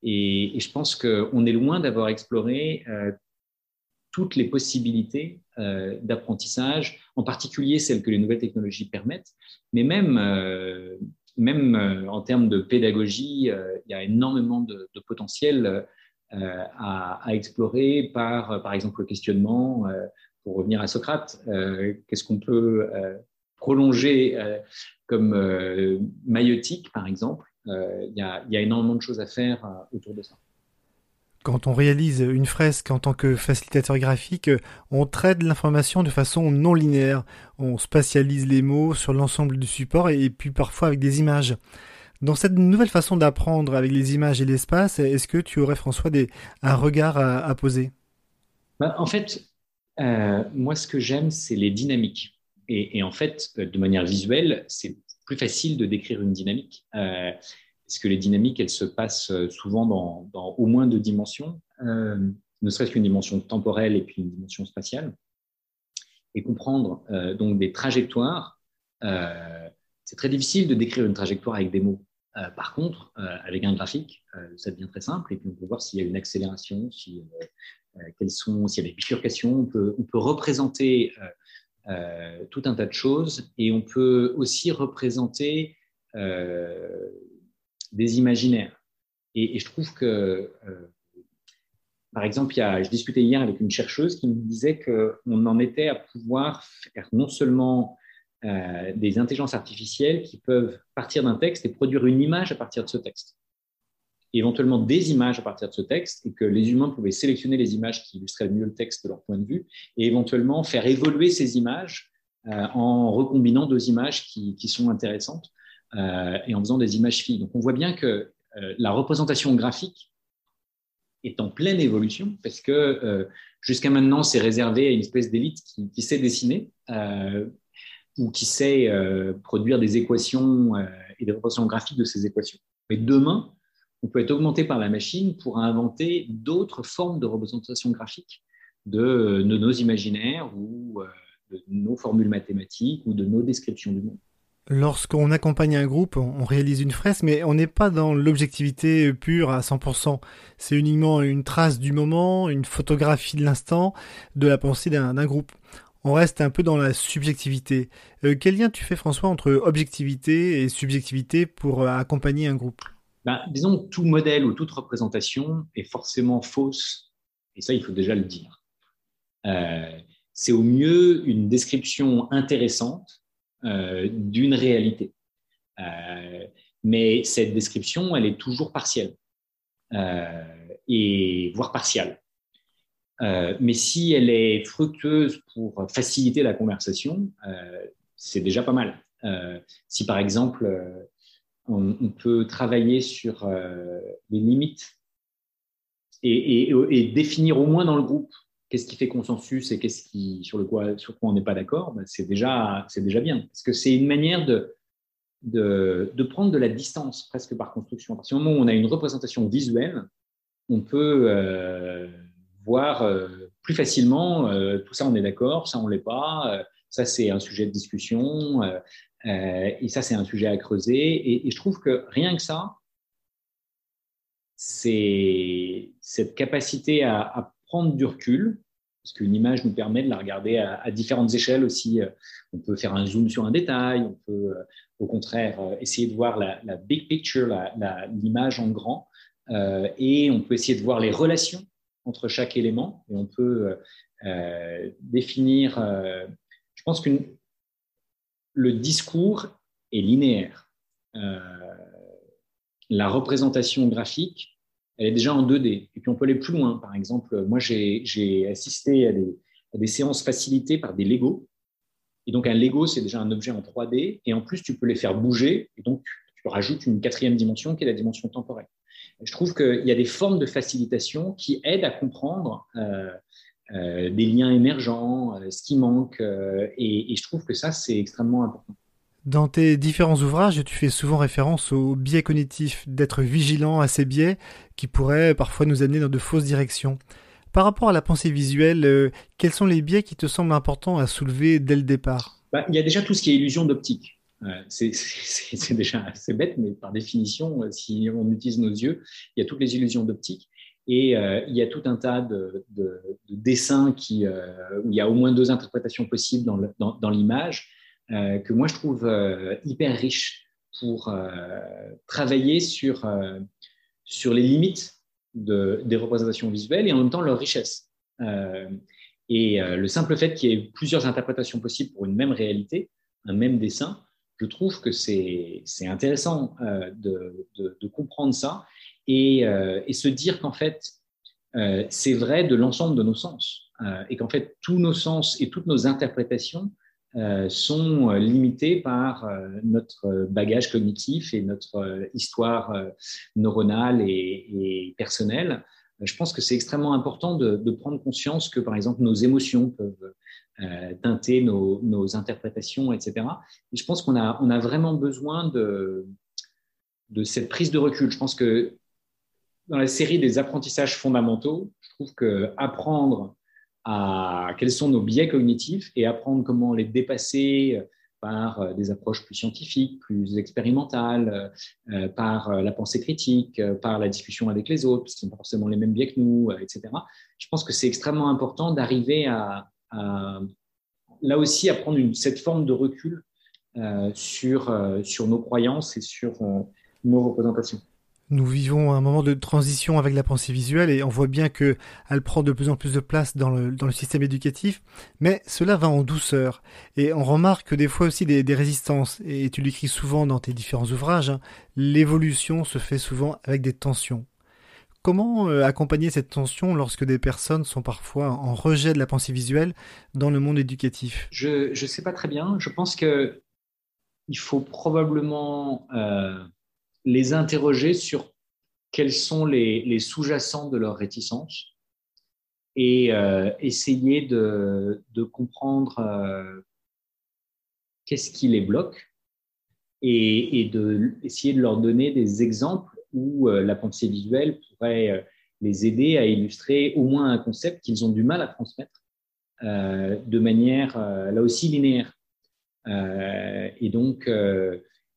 et, je pense qu'on est loin d'avoir exploré euh, toutes les possibilités euh, d'apprentissage, en particulier celles que les nouvelles technologies permettent, mais même, euh, en termes de pédagogie, il y a énormément de, potentiel à, à, explorer par, par exemple, le questionnement. pour revenir à Socrate, qu'est-ce qu'on peut prolonger comme maïotique, par exemple il y, a, énormément de choses à faire euh, autour de ça. Quand on réalise une fresque en tant que facilitateur graphique, on traite l'information de façon non linéaire. On spatialise les mots sur l'ensemble du support et puis parfois avec des images. Dans cette nouvelle façon d'apprendre avec les images et l'espace, est-ce que tu aurais, François, des, un regard à, poser? Bah, En fait, Moi, ce que j'aime, c'est les dynamiques. Et, en fait, de manière visuelle, c'est plus facile de décrire une dynamique. parce que les dynamiques, elles se passent souvent dans, au moins deux dimensions, ne serait-ce qu'une dimension temporelle et puis une dimension spatiale. Et comprendre donc des trajectoires c'est très difficile de décrire une trajectoire avec des mots. Euh, par contre, euh, avec un graphique, euh, ça devient très simple et puis on peut voir s'il y a une accélération, si, quelles sont, s'il y a des bifurcations. On peut, on peut représenter tout un tas de choses et on peut aussi représenter des imaginaires. Et, je trouve que, par exemple, je discutais hier avec une chercheuse qui me disait qu'on en était à pouvoir faire non seulement euh, des intelligences artificielles qui peuvent partir d'un texte et produire une image à partir de ce texte. Éventuellement des images à partir de ce texte, et que les humains pouvaient sélectionner les images qui illustreraient mieux le texte de leur point de vue, et éventuellement faire évoluer ces images euh, en recombinant deux images qui, sont intéressantes euh, et en faisant des images filles. Donc on voit bien que la représentation graphique est en pleine évolution parce que jusqu'à maintenant, c'est réservé à une espèce d'élite qui, sait dessiner ou qui sait euh, produire des équations euh, et des représentations graphiques de ces équations. Mais demain, on peut être augmenté par la machine pour inventer d'autres formes de représentation graphique de, de, nos imaginaires ou euh, de nos formules mathématiques ou de nos descriptions du monde. Lorsqu'on accompagne un groupe, on réalise une fresque, mais on n'est pas dans l'objectivité pure à 100%. C'est uniquement une trace du moment, une photographie de l'instant, de la pensée d'un groupe on reste un peu dans la subjectivité. Euh, quel lien tu fais, François, entre objectivité et subjectivité pour euh, accompagner un groupe? Ben, Disons que tout modèle ou toute représentation est forcément fausse, et ça, il faut déjà le dire. Euh, c'est au mieux une description intéressante d'une réalité. mais cette description, elle est toujours partielle, et voire partiale. Euh, mais si elle est fructueuse pour faciliter la conversation, euh, c'est déjà pas mal. Euh, si par exemple, on, peut travailler sur les limites et, définir au moins dans le groupe qu'est-ce qui fait consensus et qu'est-ce qui sur le quoi sur quoi on n'est pas d'accord, ben, c'est déjà c'est déjà bien parce que c'est une manière de, de, prendre de la distance presque par construction. À partir du moment où on a une représentation visuelle, on peut voir euh, plus facilement euh, tout ça, on est d'accord, ça, on l'est pas, euh, ça, c'est un sujet de discussion, et ça, c'est un sujet à creuser. Et, je trouve que rien que ça, c'est cette capacité à, prendre du recul, parce qu'une image nous permet de la regarder à, différentes échelles aussi. On peut faire un zoom sur un détail, on peut au contraire essayer de voir la, big picture, l'image en grand, et on peut essayer de voir les relations entre chaque élément et on peut euh, euh, définir. Euh, je pense que le discours est linéaire. la représentation graphique, elle est déjà en 2D. Et puis on peut aller plus loin. Par exemple, moi j'ai assisté à des, à des, séances facilitées par des Lego. Et donc un Lego, c'est déjà un objet en 3D. Et en plus, tu peux les faire bouger. Et donc tu rajoutes une quatrième dimension qui est la dimension temporelle je trouve qu'il y a des formes de facilitation qui aident à comprendre euh, euh, des liens émergents, euh, ce qui manque, et, je trouve que ça, c'est extrêmement important. Dans tes différents ouvrages, tu fais souvent référence au biais cognitif, d'être vigilant à ces biais qui pourraient parfois nous amener dans de fausses directions. Par rapport à la pensée visuelle, quels sont les biais qui te semblent importants à soulever dès le départ? Bah, Il y a déjà tout ce qui est illusion d'optique. *laughs* c'est déjà assez bête, mais par définition, euh, si on utilise nos yeux, il y a toutes les illusions d'optique. Et euh, il y a tout un tas de, dessins qui, euh, où il y a au moins deux interprétations possibles dans l'image, que moi je trouve hyper riche pour travailler sur, sur les limites des représentations visuelles et en même temps leur richesse. et le simple fait qu'il y ait plusieurs interprétations possibles pour une même réalité, un même dessin, je trouve que c'est intéressant euh, de, de, comprendre ça et, euh, et se dire qu'en fait, euh, c'est vrai de l'ensemble de nos sens et qu'en fait, tous nos sens et toutes nos interprétations sont limités par notre bagage cognitif et notre histoire neuronale et, personnelle. je pense que c'est extrêmement important de, prendre conscience que, par exemple, nos émotions peuvent teinter nos, interprétations, etc. Et je pense qu'on a, on a vraiment besoin de, de cette prise de recul. Je pense que dans la série des apprentissages fondamentaux, je trouve que apprendre à quels sont nos biais cognitifs et apprendre comment les dépasser par euh, des approches plus scientifiques, plus expérimentales, euh, par la pensée critique, par la discussion avec les autres, parce qu'ils n'ont pas forcément les mêmes biais que nous, euh, etc. Je pense que c'est extrêmement important d'arriver à, là aussi, à prendre cette forme de recul sur, sur nos croyances et sur nos représentations. Nous vivons un moment de transition avec la pensée visuelle et on voit bien que elle prend de plus en plus de place dans le, système éducatif, mais cela va en douceur. Et on remarque des fois aussi des, des résistances, et tu l'écris souvent dans tes différents ouvrages, hein. l'évolution se fait souvent avec des tensions. Comment euh, accompagner cette tension lorsque des personnes sont parfois en rejet de la pensée visuelle dans le monde éducatif? Je ne sais pas très bien. Je pense que il faut probablement euh, les interroger sur quels sont les, sous-jacents de leur réticence et euh, essayer de, comprendre euh, qu'est-ce qui les bloque et, de, essayer de leur donner des exemples où euh, la pensée visuelle pourrait les aider à illustrer au moins un concept qu'ils ont du mal à transmettre de manière là aussi linéaire. et donc,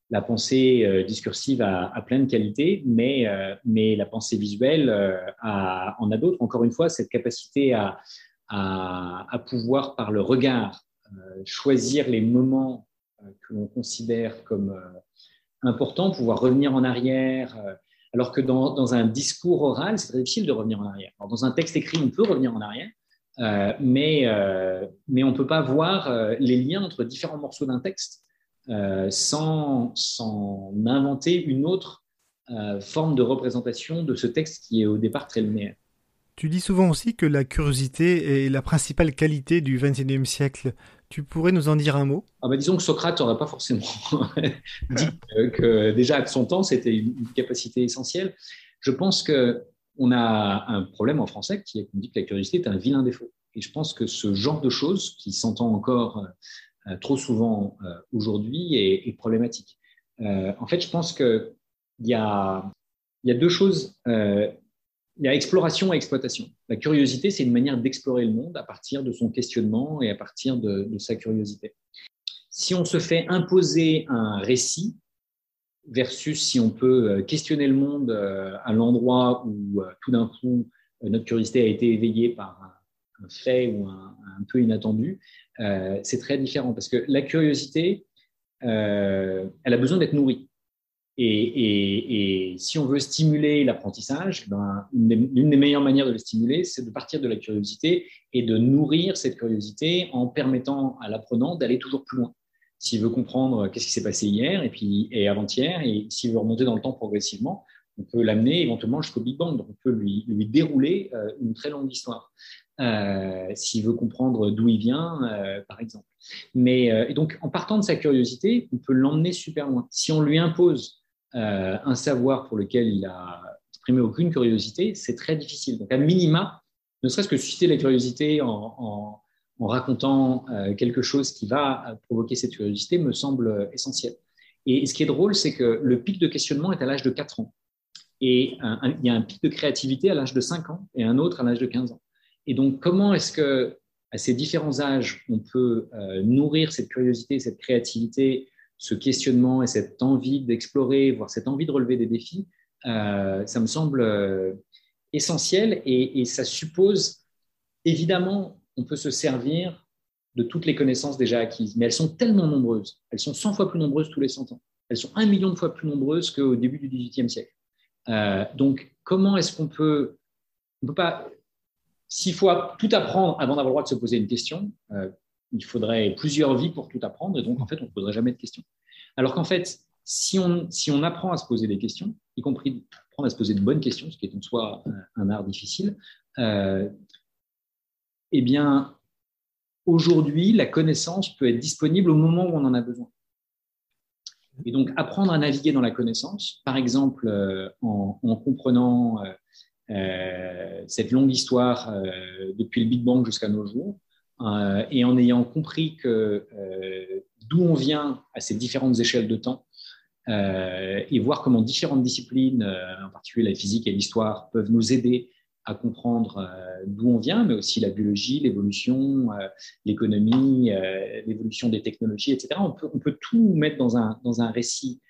la pensée euh, discursive a, plein de qualités, mais, euh, mais la pensée visuelle euh, en a d'autres. Encore une fois, cette capacité à, à, pouvoir, par le regard, choisir les moments que l'on considère comme importants, pouvoir revenir en arrière, alors que dans, un discours oral, c'est très difficile de revenir en arrière. dans un texte écrit, on peut revenir en arrière, mais, mais on ne peut pas voir les liens entre différents morceaux d'un texte. Euh, sans, sans, inventer une autre euh, forme de représentation de ce texte qui est au départ très linéaire. Tu dis souvent aussi que la curiosité est la principale qualité du XXIe siècle. Tu pourrais nous en dire un mot? Ah bah Disons que Socrate n'aurait pas forcément *laughs* dit que, déjà à son temps, c'était une, capacité essentielle. Je pense qu'on a un problème en français qui est qu'on dit que la curiosité est un vilain défaut. Et je pense que ce genre de choses qui s'entend encore trop souvent euh, aujourd'hui est, problématique. Euh, en fait, je pense qu'il y a, y a deux choses. il y a exploration et exploitation. La curiosité, c'est une manière d'explorer le monde à partir de son questionnement et à partir de, de, sa curiosité. Si on se fait imposer un récit versus si on peut questionner le monde à l'endroit où tout d'un coup notre curiosité a été éveillée par un, fait ou un, peu inattendu, euh, c'est très différent parce que la curiosité, euh, elle a besoin d'être nourrie. Et, si on veut stimuler l'apprentissage, ben, l'une des, meilleures manières de le stimuler, c'est de partir de la curiosité et de nourrir cette curiosité en permettant à l'apprenant d'aller toujours plus loin. S'il veut comprendre qu'est-ce qui s'est passé hier et puis et avant-hier, et s'il veut remonter dans le temps progressivement, on peut l'amener éventuellement jusqu'au Big Bang. Donc on peut lui, lui dérouler euh, une très longue histoire. Euh, s'il veut comprendre d'où il vient, euh, par exemple. Mais euh, donc, en partant de sa curiosité, on peut l'emmener super loin. Si on lui impose un savoir pour lequel il a exprimé aucune curiosité, c'est très difficile. Donc, à minima, ne serait-ce que susciter la curiosité en, racontant quelque chose qui va provoquer cette curiosité me semble essentiel. Et, ce qui est drôle, c'est que le pic de questionnement est à l'âge de 4 ans. Et il y a un pic de créativité à l'âge de 5 ans et un autre à l'âge de 15 ans. Et donc, comment est-ce que à ces différents âges, on peut euh, nourrir cette curiosité, cette créativité, ce questionnement et cette envie d'explorer, voire cette envie de relever des défis, euh, ça me semble euh, essentiel et, ça suppose, évidemment, on peut se servir de toutes les connaissances déjà acquises, mais elles sont tellement nombreuses, elles sont 100 fois plus nombreuses tous les 100 ans, elles sont un million de fois plus nombreuses qu'au début du XVIIIe siècle. donc, comment est-ce qu'on peut, on peut pas, s'il faut tout apprendre avant d'avoir le droit de se poser une question, euh, il faudrait plusieurs vies pour tout apprendre, et donc en fait, on ne poserait jamais de questions. Alors qu'en fait, si on, si on apprend à se poser des questions, y compris apprendre à se poser de bonnes questions, ce qui est en soi un, art difficile, euh, eh bien, aujourd'hui, la connaissance peut être disponible au moment où on en a besoin. Et donc, apprendre à naviguer dans la connaissance, par exemple, euh, en, comprenant cette longue histoire depuis le Big Bang jusqu'à nos jours, et en ayant compris que d'où on vient à ces différentes échelles de temps, et voir comment différentes disciplines, en particulier la physique et l'histoire, peuvent nous aider à comprendre euh, d'où on vient, mais aussi la biologie, l'évolution, euh, l'économie, euh, l'évolution des technologies, etc. On peut, tout mettre dans un récit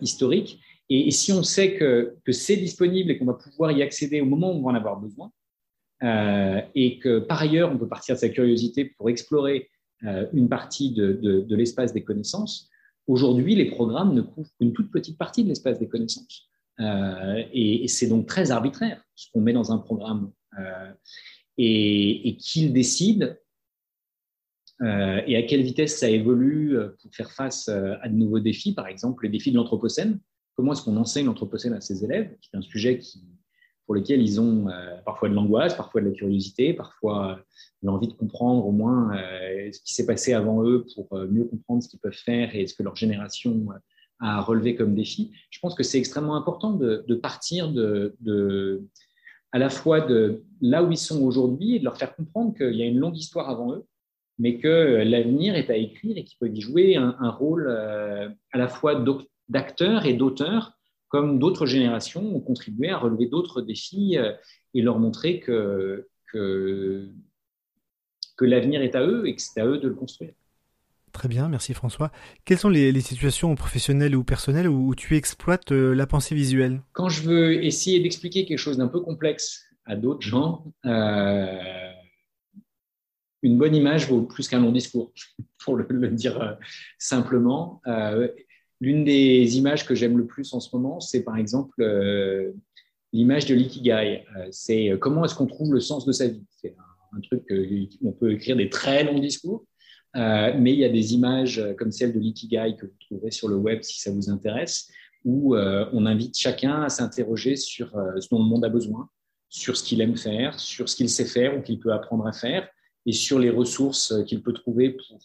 historique. Et, si on sait que, c'est disponible et qu'on va pouvoir y accéder au moment où on va en avoir besoin, et que par ailleurs, on peut partir de sa curiosité pour explorer une partie de, l'espace des connaissances, aujourd'hui, les programmes ne couvrent qu'une toute petite partie de l'espace des connaissances. Euh, et, c'est donc très arbitraire ce qu'on met dans un programme. Euh, et, et qu'il décide euh, et à quelle vitesse ça évolue pour faire face à de nouveaux défis, par exemple les défis de l'Anthropocène. Comment est-ce qu'on enseigne l'Anthropocène à ses élèves C'est un sujet qui, pour lequel ils ont parfois de l'angoisse, parfois de la curiosité, parfois l'envie de comprendre au moins ce qui s'est passé avant eux pour mieux comprendre ce qu'ils peuvent faire et ce que leur génération à relever comme défi. Je pense que c'est extrêmement important de, partir à la fois de là où ils sont aujourd'hui et de leur faire comprendre qu'il y a une longue histoire avant eux, mais que l'avenir est à écrire et qu'ils peuvent y jouer un, rôle euh, à la fois d'acteur et d'auteur, comme d'autres générations ont contribué à relever d'autres défis euh, et leur montrer que, que, que l'avenir est à eux et que c'est à eux de le construire. Très bien, merci François. Quelles sont les, situations professionnelles ou personnelles où, tu exploites euh, la pensée visuelle? Quand je veux essayer d'expliquer quelque chose d'un peu complexe à d'autres gens, euh, une bonne image vaut plus qu'un long discours, *laughs* pour le, dire euh, simplement. L'une des images que j'aime le plus en ce moment, c'est par exemple l'image de l'ikigai. c'est comment est-ce qu'on trouve le sens de sa vie? C'est un, un truc on peut écrire des très longs discours. Euh, mais il y a des images euh, comme celle de l'Ikigai que vous trouverez sur le web si ça vous intéresse, où euh, on invite chacun à s'interroger sur ce dont le monde a besoin, sur ce qu'il aime faire, sur ce qu'il sait faire ou qu'il peut apprendre à faire, et sur les ressources qu'il peut trouver pour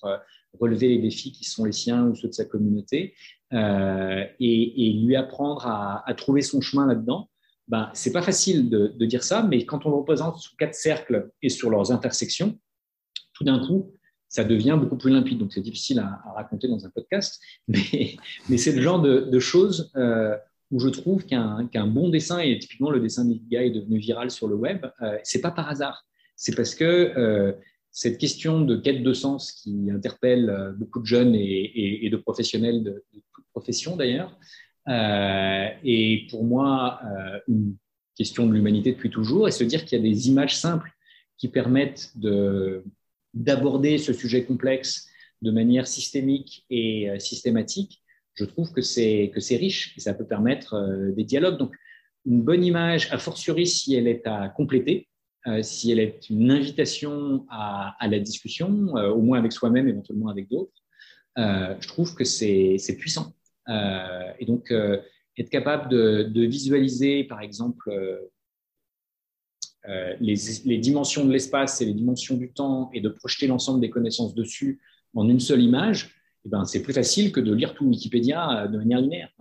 relever les défis qui sont les siens ou ceux de sa communauté, et, lui apprendre à, trouver son chemin là-dedans. Ben, c'est pas facile de, dire ça, mais quand on le représente sous quatre cercles et sur leurs intersections, tout d'un coup, ça devient beaucoup plus limpide. Donc, c'est difficile à, raconter dans un podcast, *laughs* mais, mais c'est le genre de, choses euh, où je trouve qu'un bon dessin, et typiquement le dessin d'Ikigai est devenu viral sur le web, euh, c'est pas par hasard. C'est parce que euh, cette question de quête de sens qui interpelle euh, beaucoup de jeunes et, de professionnels de, de toute profession d'ailleurs, est pour moi une question de l'humanité depuis toujours, et se dire qu'il y a des images simples qui permettent de d'aborder ce sujet complexe de manière systémique et euh, systématique, je trouve que c'est riche et ça peut permettre euh, des dialogues. Donc, une bonne image, a fortiori si elle est à compléter, euh, si elle est une invitation à, la discussion, au moins avec soi-même, éventuellement avec d'autres, je trouve que c'est puissant. et donc, être capable de, visualiser, par exemple, euh, les, dimensions de l'espace et les dimensions du temps et de projeter l'ensemble des connaissances dessus en une seule image, eh ben, c'est plus facile que de lire tout Wikipédia euh, de manière linéaire.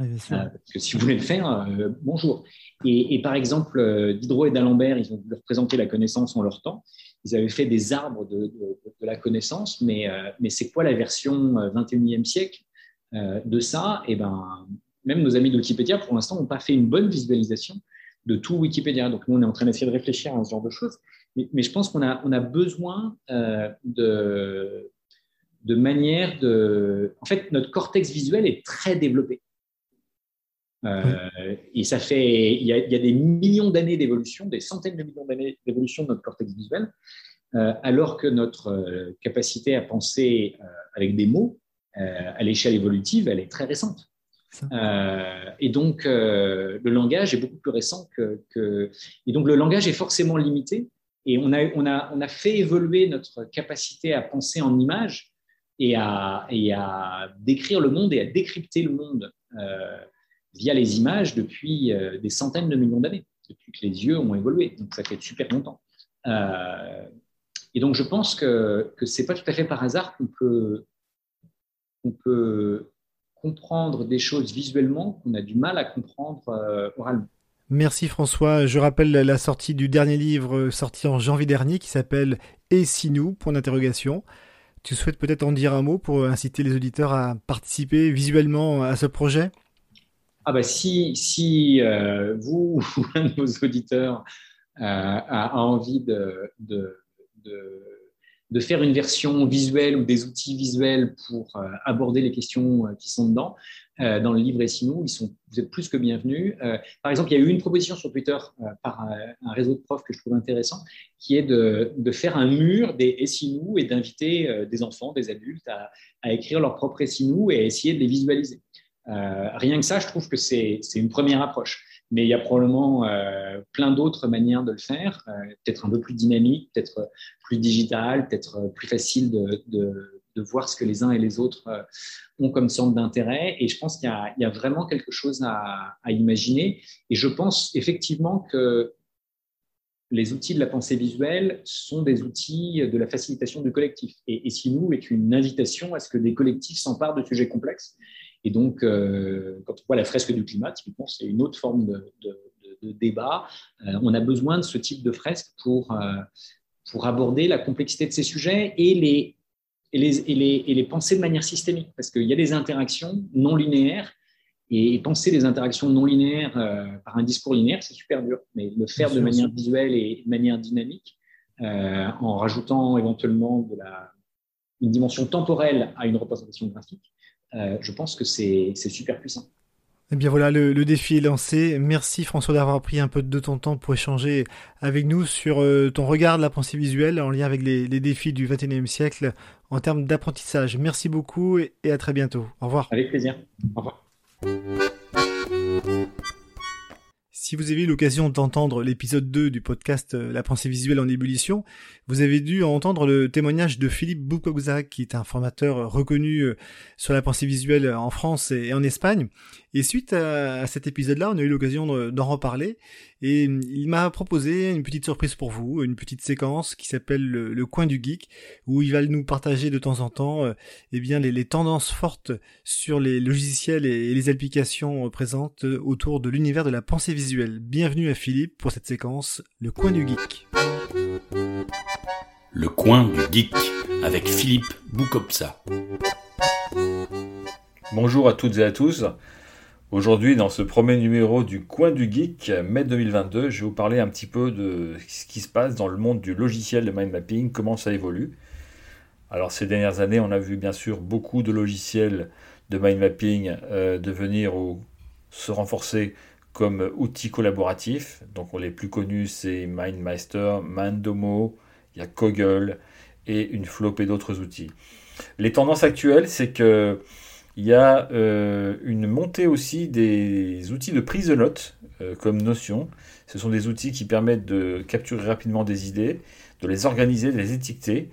Euh, parce que si vous voulez le faire, bonjour. Et, par exemple, Diderot et d'Alembert, ils ont voulu représenter la connaissance en leur temps. Ils avaient fait des arbres de, la connaissance, mais, mais c'est quoi la version 21e siècle de ça? Et eh ben, même nos amis de Wikipédia, pour l'instant, n'ont pas fait une bonne visualisation de tout Wikipédia. Donc, nous, on est en train d'essayer de réfléchir à ce genre de choses. Mais, je pense qu'on a, a besoin euh, de, de manière de. En fait, notre cortex visuel est très développé. Euh, et ça fait. Il y a, il y a des millions d'années d'évolution, des centaines de millions d'années d'évolution de notre cortex visuel, euh, alors que notre capacité à penser avec des mots à l'échelle évolutive, elle est très récente. Euh, et donc, euh, le langage est beaucoup plus récent que, Et donc, le langage est forcément limité. Et on a, on a, on a fait évoluer notre capacité à penser en images et à, et à décrire le monde et à décrypter le monde euh, via les images depuis des centaines de millions d'années, depuis que les yeux ont évolué. Donc, ça fait super longtemps. et donc, je pense que, ce n'est pas tout à fait par hasard qu'on peut, peut comprendre des choses visuellement qu'on a du mal à comprendre euh, oralement. Merci François. Je rappelle la sortie du dernier livre sorti en janvier dernier qui s'appelle Et si nous? Point d'interrogation. Tu souhaites peut-être en dire un mot pour inciter les auditeurs à participer visuellement à ce projet? Ah bah si, si euh, vous *laughs* ou un de nos auditeurs euh, a, envie de, de, de, faire une version visuelle ou des outils visuels pour euh, aborder les questions qui sont dedans, dans le livre Et ils sont, vous êtes plus que bienvenus. par exemple, il y a eu une proposition sur Twitter par un, réseau de profs que je trouve intéressant, qui est de, faire un mur des Essinou et d'inviter des enfants, des adultes à, à, écrire leur propre et à essayer de les visualiser. Euh, rien que ça, je trouve que c'est une première approche. Mais il y a probablement euh, plein d'autres manières de le faire, euh, peut-être un peu plus dynamique, peut-être plus digital, peut-être plus facile de, voir ce que les uns et les autres ont comme centre d'intérêt. Et je pense qu'il y, a vraiment quelque chose à, à, imaginer. Et je pense effectivement que les outils de la pensée visuelle sont des outils de la facilitation du collectif. Et, et si nous est une invitation à ce que des collectifs s'emparent de sujets complexes et donc, euh, quand on voit la fresque du climat, typiquement, c'est une autre forme de, débat. Euh, on a besoin de ce type de fresque pour, euh, pour aborder la complexité de ces sujets et les, et les, et les, et les penser de manière systémique, parce qu'il y a des interactions non linéaires. Et penser des interactions non linéaires par un discours linéaire, c'est super dur. Mais le faire de manière visuelle et de manière dynamique, en rajoutant éventuellement de la, une dimension temporelle à une représentation graphique, euh, je pense que c'est super puissant. Eh bien voilà, le, défi est lancé. Merci François d'avoir pris un peu de ton temps pour échanger avec nous sur euh, ton regard de la pensée visuelle en lien avec les, défis du 21e siècle en termes d'apprentissage. Merci beaucoup et, et à très bientôt. Au revoir. Avec plaisir. Au revoir. Si vous avez eu l'occasion d'entendre l'épisode 2 du podcast euh, La pensée visuelle en ébullition, vous avez dû entendre le témoignage de Philippe Boukogza, qui est un formateur reconnu euh, sur la pensée visuelle en France et en Espagne. Et suite à, cet épisode-là, on a eu l'occasion d'en reparler. Et hum, il m'a proposé une petite surprise pour vous, une petite séquence qui s'appelle le, coin du geek, où il va nous partager de temps en temps euh, eh bien les, tendances fortes sur les logiciels et, les applications présentes autour de l'univers de la pensée visuelle. Bienvenue à Philippe pour cette séquence, le coin du geek. Le coin du geek avec Philippe Boukopsa. Bonjour à toutes et à tous. Aujourd'hui, dans ce premier numéro du Coin du Geek, mai 2022, je vais vous parler un petit peu de ce qui se passe dans le monde du logiciel de mind mapping, comment ça évolue. Alors ces dernières années, on a vu bien sûr beaucoup de logiciels de mind mapping euh, devenir ou se renforcer comme outils collaboratifs. Donc les plus connus, c'est MindMeister, Mandomo, il y a Koggle et une flopée d'autres outils. Les tendances actuelles, c'est que il y a euh, une montée aussi des outils de prise de notes euh, comme Notion. Ce sont des outils qui permettent de capturer rapidement des idées, de les organiser, de les étiqueter.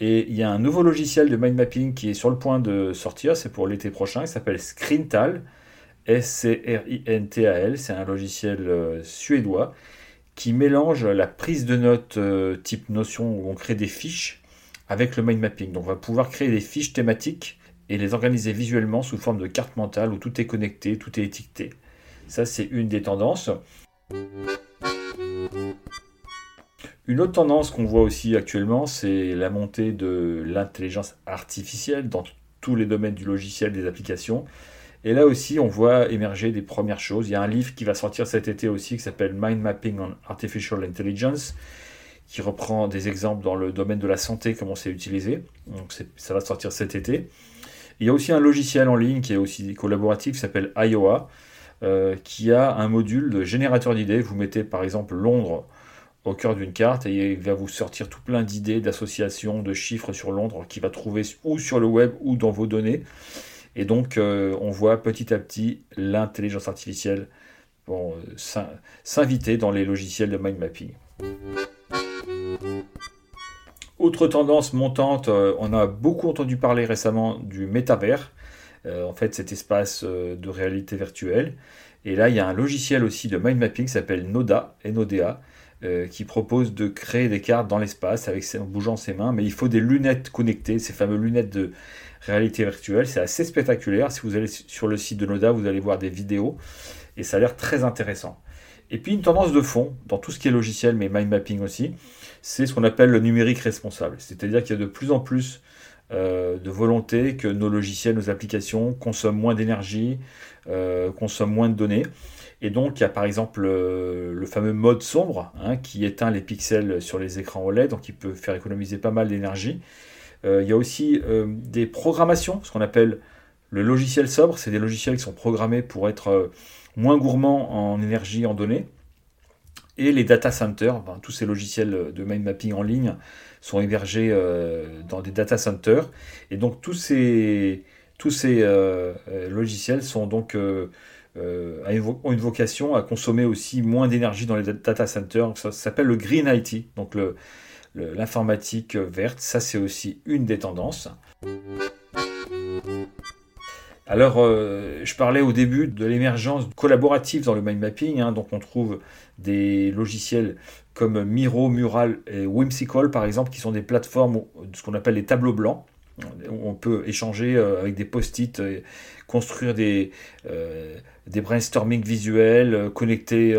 Et il y a un nouveau logiciel de mind mapping qui est sur le point de sortir, c'est pour l'été prochain, qui s'appelle Scrintal. S-C-R-I-N-T-A-L. C'est un logiciel euh, suédois qui mélange la prise de notes type Notion où on crée des fiches avec le mind mapping. Donc on va pouvoir créer des fiches thématiques et les organiser visuellement sous forme de carte mentale où tout est connecté, tout est étiqueté. Ça, c'est une des tendances. Une autre tendance qu'on voit aussi actuellement, c'est la montée de l'intelligence artificielle dans tous les domaines du logiciel, des applications. Et là aussi, on voit émerger des premières choses. Il y a un livre qui va sortir cet été aussi qui s'appelle Mind Mapping on Artificial Intelligence, qui reprend des exemples dans le domaine de la santé, comment c'est utilisé. Donc ça va sortir cet été. Il y a aussi un logiciel en ligne qui est aussi collaboratif qui s'appelle Iowa, euh, qui a un module de générateur d'idées. Vous mettez par exemple Londres au cœur d'une carte et il va vous sortir tout plein d'idées, d'associations, de chiffres sur Londres qu'il va trouver ou sur le web ou dans vos données. Et donc euh, on voit petit à petit l'intelligence artificielle euh, s'inviter dans les logiciels de mind mapping. Autre tendance montante, euh, on a beaucoup entendu parler récemment du métavers, euh, en fait cet espace euh, de réalité virtuelle. Et là, il y a un logiciel aussi de mind mapping qui s'appelle Noda, NODA, qui propose de créer des cartes dans l'espace en bougeant ses mains, mais il faut des lunettes connectées, ces fameuses lunettes de réalité virtuelle. C'est assez spectaculaire. Si vous allez sur le site de Noda, vous allez voir des vidéos et ça a l'air très intéressant. Et puis une tendance de fond, dans tout ce qui est logiciel, mais mind mapping aussi, c'est ce qu'on appelle le numérique responsable. C'est-à-dire qu'il y a de plus en plus euh, de volonté que nos logiciels, nos applications consomment moins d'énergie, euh, consomment moins de données. Et donc, il y a par exemple euh, le fameux mode sombre hein, qui éteint les pixels sur les écrans OLED, donc il peut faire économiser pas mal d'énergie. il y a aussi des programmations, ce qu'on appelle le logiciel sobre. C'est des logiciels qui sont programmés pour être moins gourmands en énergie, en données. Et les data centers, tous ces logiciels de mind mapping en ligne, sont hébergés euh, dans des data centers. Et donc tous ces, tous ces euh, euh, logiciels sont donc, ont une vocation à consommer aussi moins d'énergie dans les data centers. Ça, s'appelle le Green IT, donc l'informatique verte. Ça, c'est aussi une des tendances. Alors, je parlais au début de l'émergence collaborative dans le mind mapping. Hein, donc, on trouve des logiciels comme Miro, Mural et Whimsical, par exemple, qui sont des plateformes, de ce qu'on appelle les tableaux blancs. On peut échanger euh, avec des post-it, euh, construire des, euh, des brainstorming visuels, connecter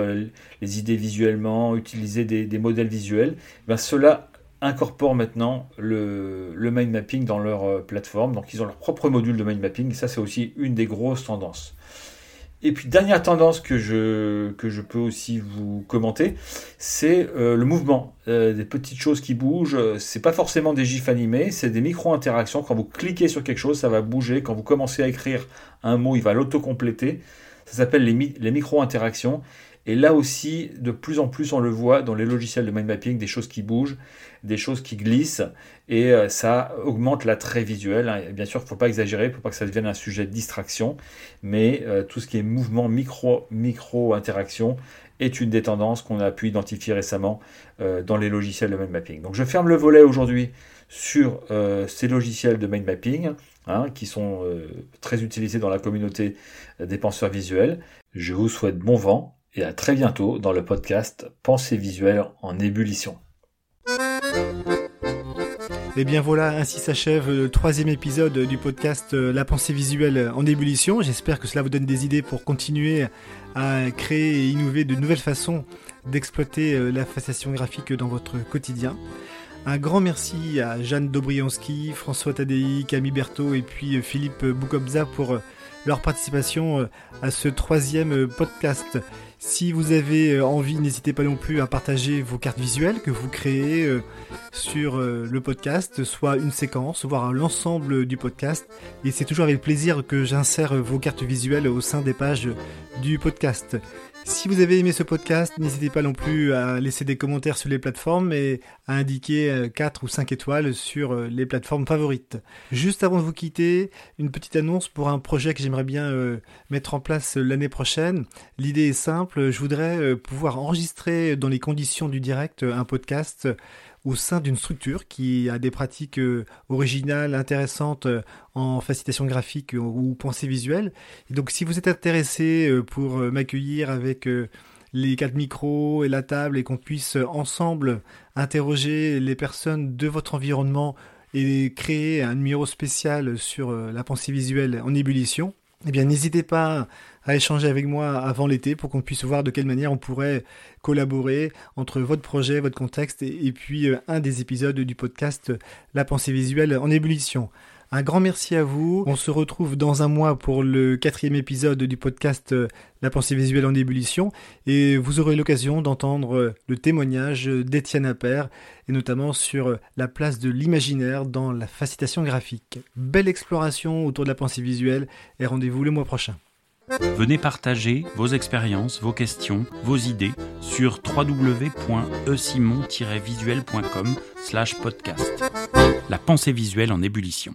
les idées visuellement, utiliser des, modèles visuels. Ben, cela incorpore maintenant le, le mind mapping dans leur plateforme. Donc ils ont leur propre module de mind mapping. Ça, c'est aussi une des grosses tendances. Et puis dernière tendance que je, que je peux aussi vous commenter, c'est euh, le mouvement. Euh, des petites choses qui bougent, c'est pas forcément des gifs animés, c'est des micro-interactions. Quand vous cliquez sur quelque chose, ça va bouger. Quand vous commencez à écrire un mot, il va l'auto-compléter. Ça s'appelle les, les micro-interactions. Et là aussi, de plus en plus, on le voit dans les logiciels de mind mapping, des choses qui bougent, des choses qui glissent, et euh, ça augmente l'attrait visuel. Hein. bien sûr, il ne faut pas exagérer, il ne faut pas que ça devienne un sujet de distraction, mais euh, tout ce qui est mouvement, micro, micro interaction est une des tendances qu'on a pu identifier récemment euh, dans les logiciels de mind mapping. Donc je ferme le volet aujourd'hui sur ces logiciels de mind mapping. Hein, qui sont très utilisés dans la communauté des penseurs visuels. Je vous souhaite bon vent et à très bientôt dans le podcast Pensée visuelle en ébullition. Et bien voilà, ainsi s'achève le troisième épisode du podcast euh, La pensée visuelle en ébullition. J'espère que cela vous donne des idées pour continuer à créer et innover de nouvelles façons d'exploiter euh, la fascination graphique dans votre quotidien. Un grand merci à Jeanne Dobrianski, François Tadei, Camille Berthaud et puis euh, Philippe Boukobza pour leur participation à ce troisième podcast. Si vous avez euh, envie, n'hésitez pas non plus à partager vos cartes visuelles que vous créez euh, sur euh, le podcast, soit une séquence, voire l'ensemble du podcast. Et c'est toujours avec plaisir que j'insère vos cartes visuelles au sein des pages du podcast. Si vous avez aimé ce podcast, n'hésitez pas non plus à laisser des commentaires sur les plateformes et à indiquer 4 ou 5 étoiles sur les plateformes favorites. Juste avant de vous quitter, une petite annonce pour un projet que j'aimerais bien mettre en place l'année prochaine. L'idée est simple, je voudrais pouvoir enregistrer dans les conditions du direct un podcast au sein d'une structure qui a des pratiques euh, originales, intéressantes euh, en facilitation graphique ou pensée visuelle. Et donc si vous êtes intéressé euh, pour m'accueillir avec les quatre micros et la table et qu'on puisse ensemble interroger les personnes de votre environnement et créer un numéro spécial sur la pensée visuelle en ébullition, eh bien n'hésitez pas à échanger avec moi avant l'été pour qu'on puisse voir de quelle manière on pourrait collaborer entre votre projet, votre contexte et, puis euh, un des épisodes du podcast La pensée visuelle en ébullition. Un grand merci à vous. On se retrouve dans un mois pour le quatrième épisode du podcast euh, La pensée visuelle en ébullition et vous aurez l'occasion d'entendre euh, le témoignage d'Étienne Appert et notamment sur la place de l'imaginaire dans la facilitation graphique. Belle exploration autour de la pensée visuelle et rendez-vous le mois prochain. Venez partager vos expériences, vos questions, vos idées sur www.esimon-visuel.com/podcast. La pensée visuelle en ébullition.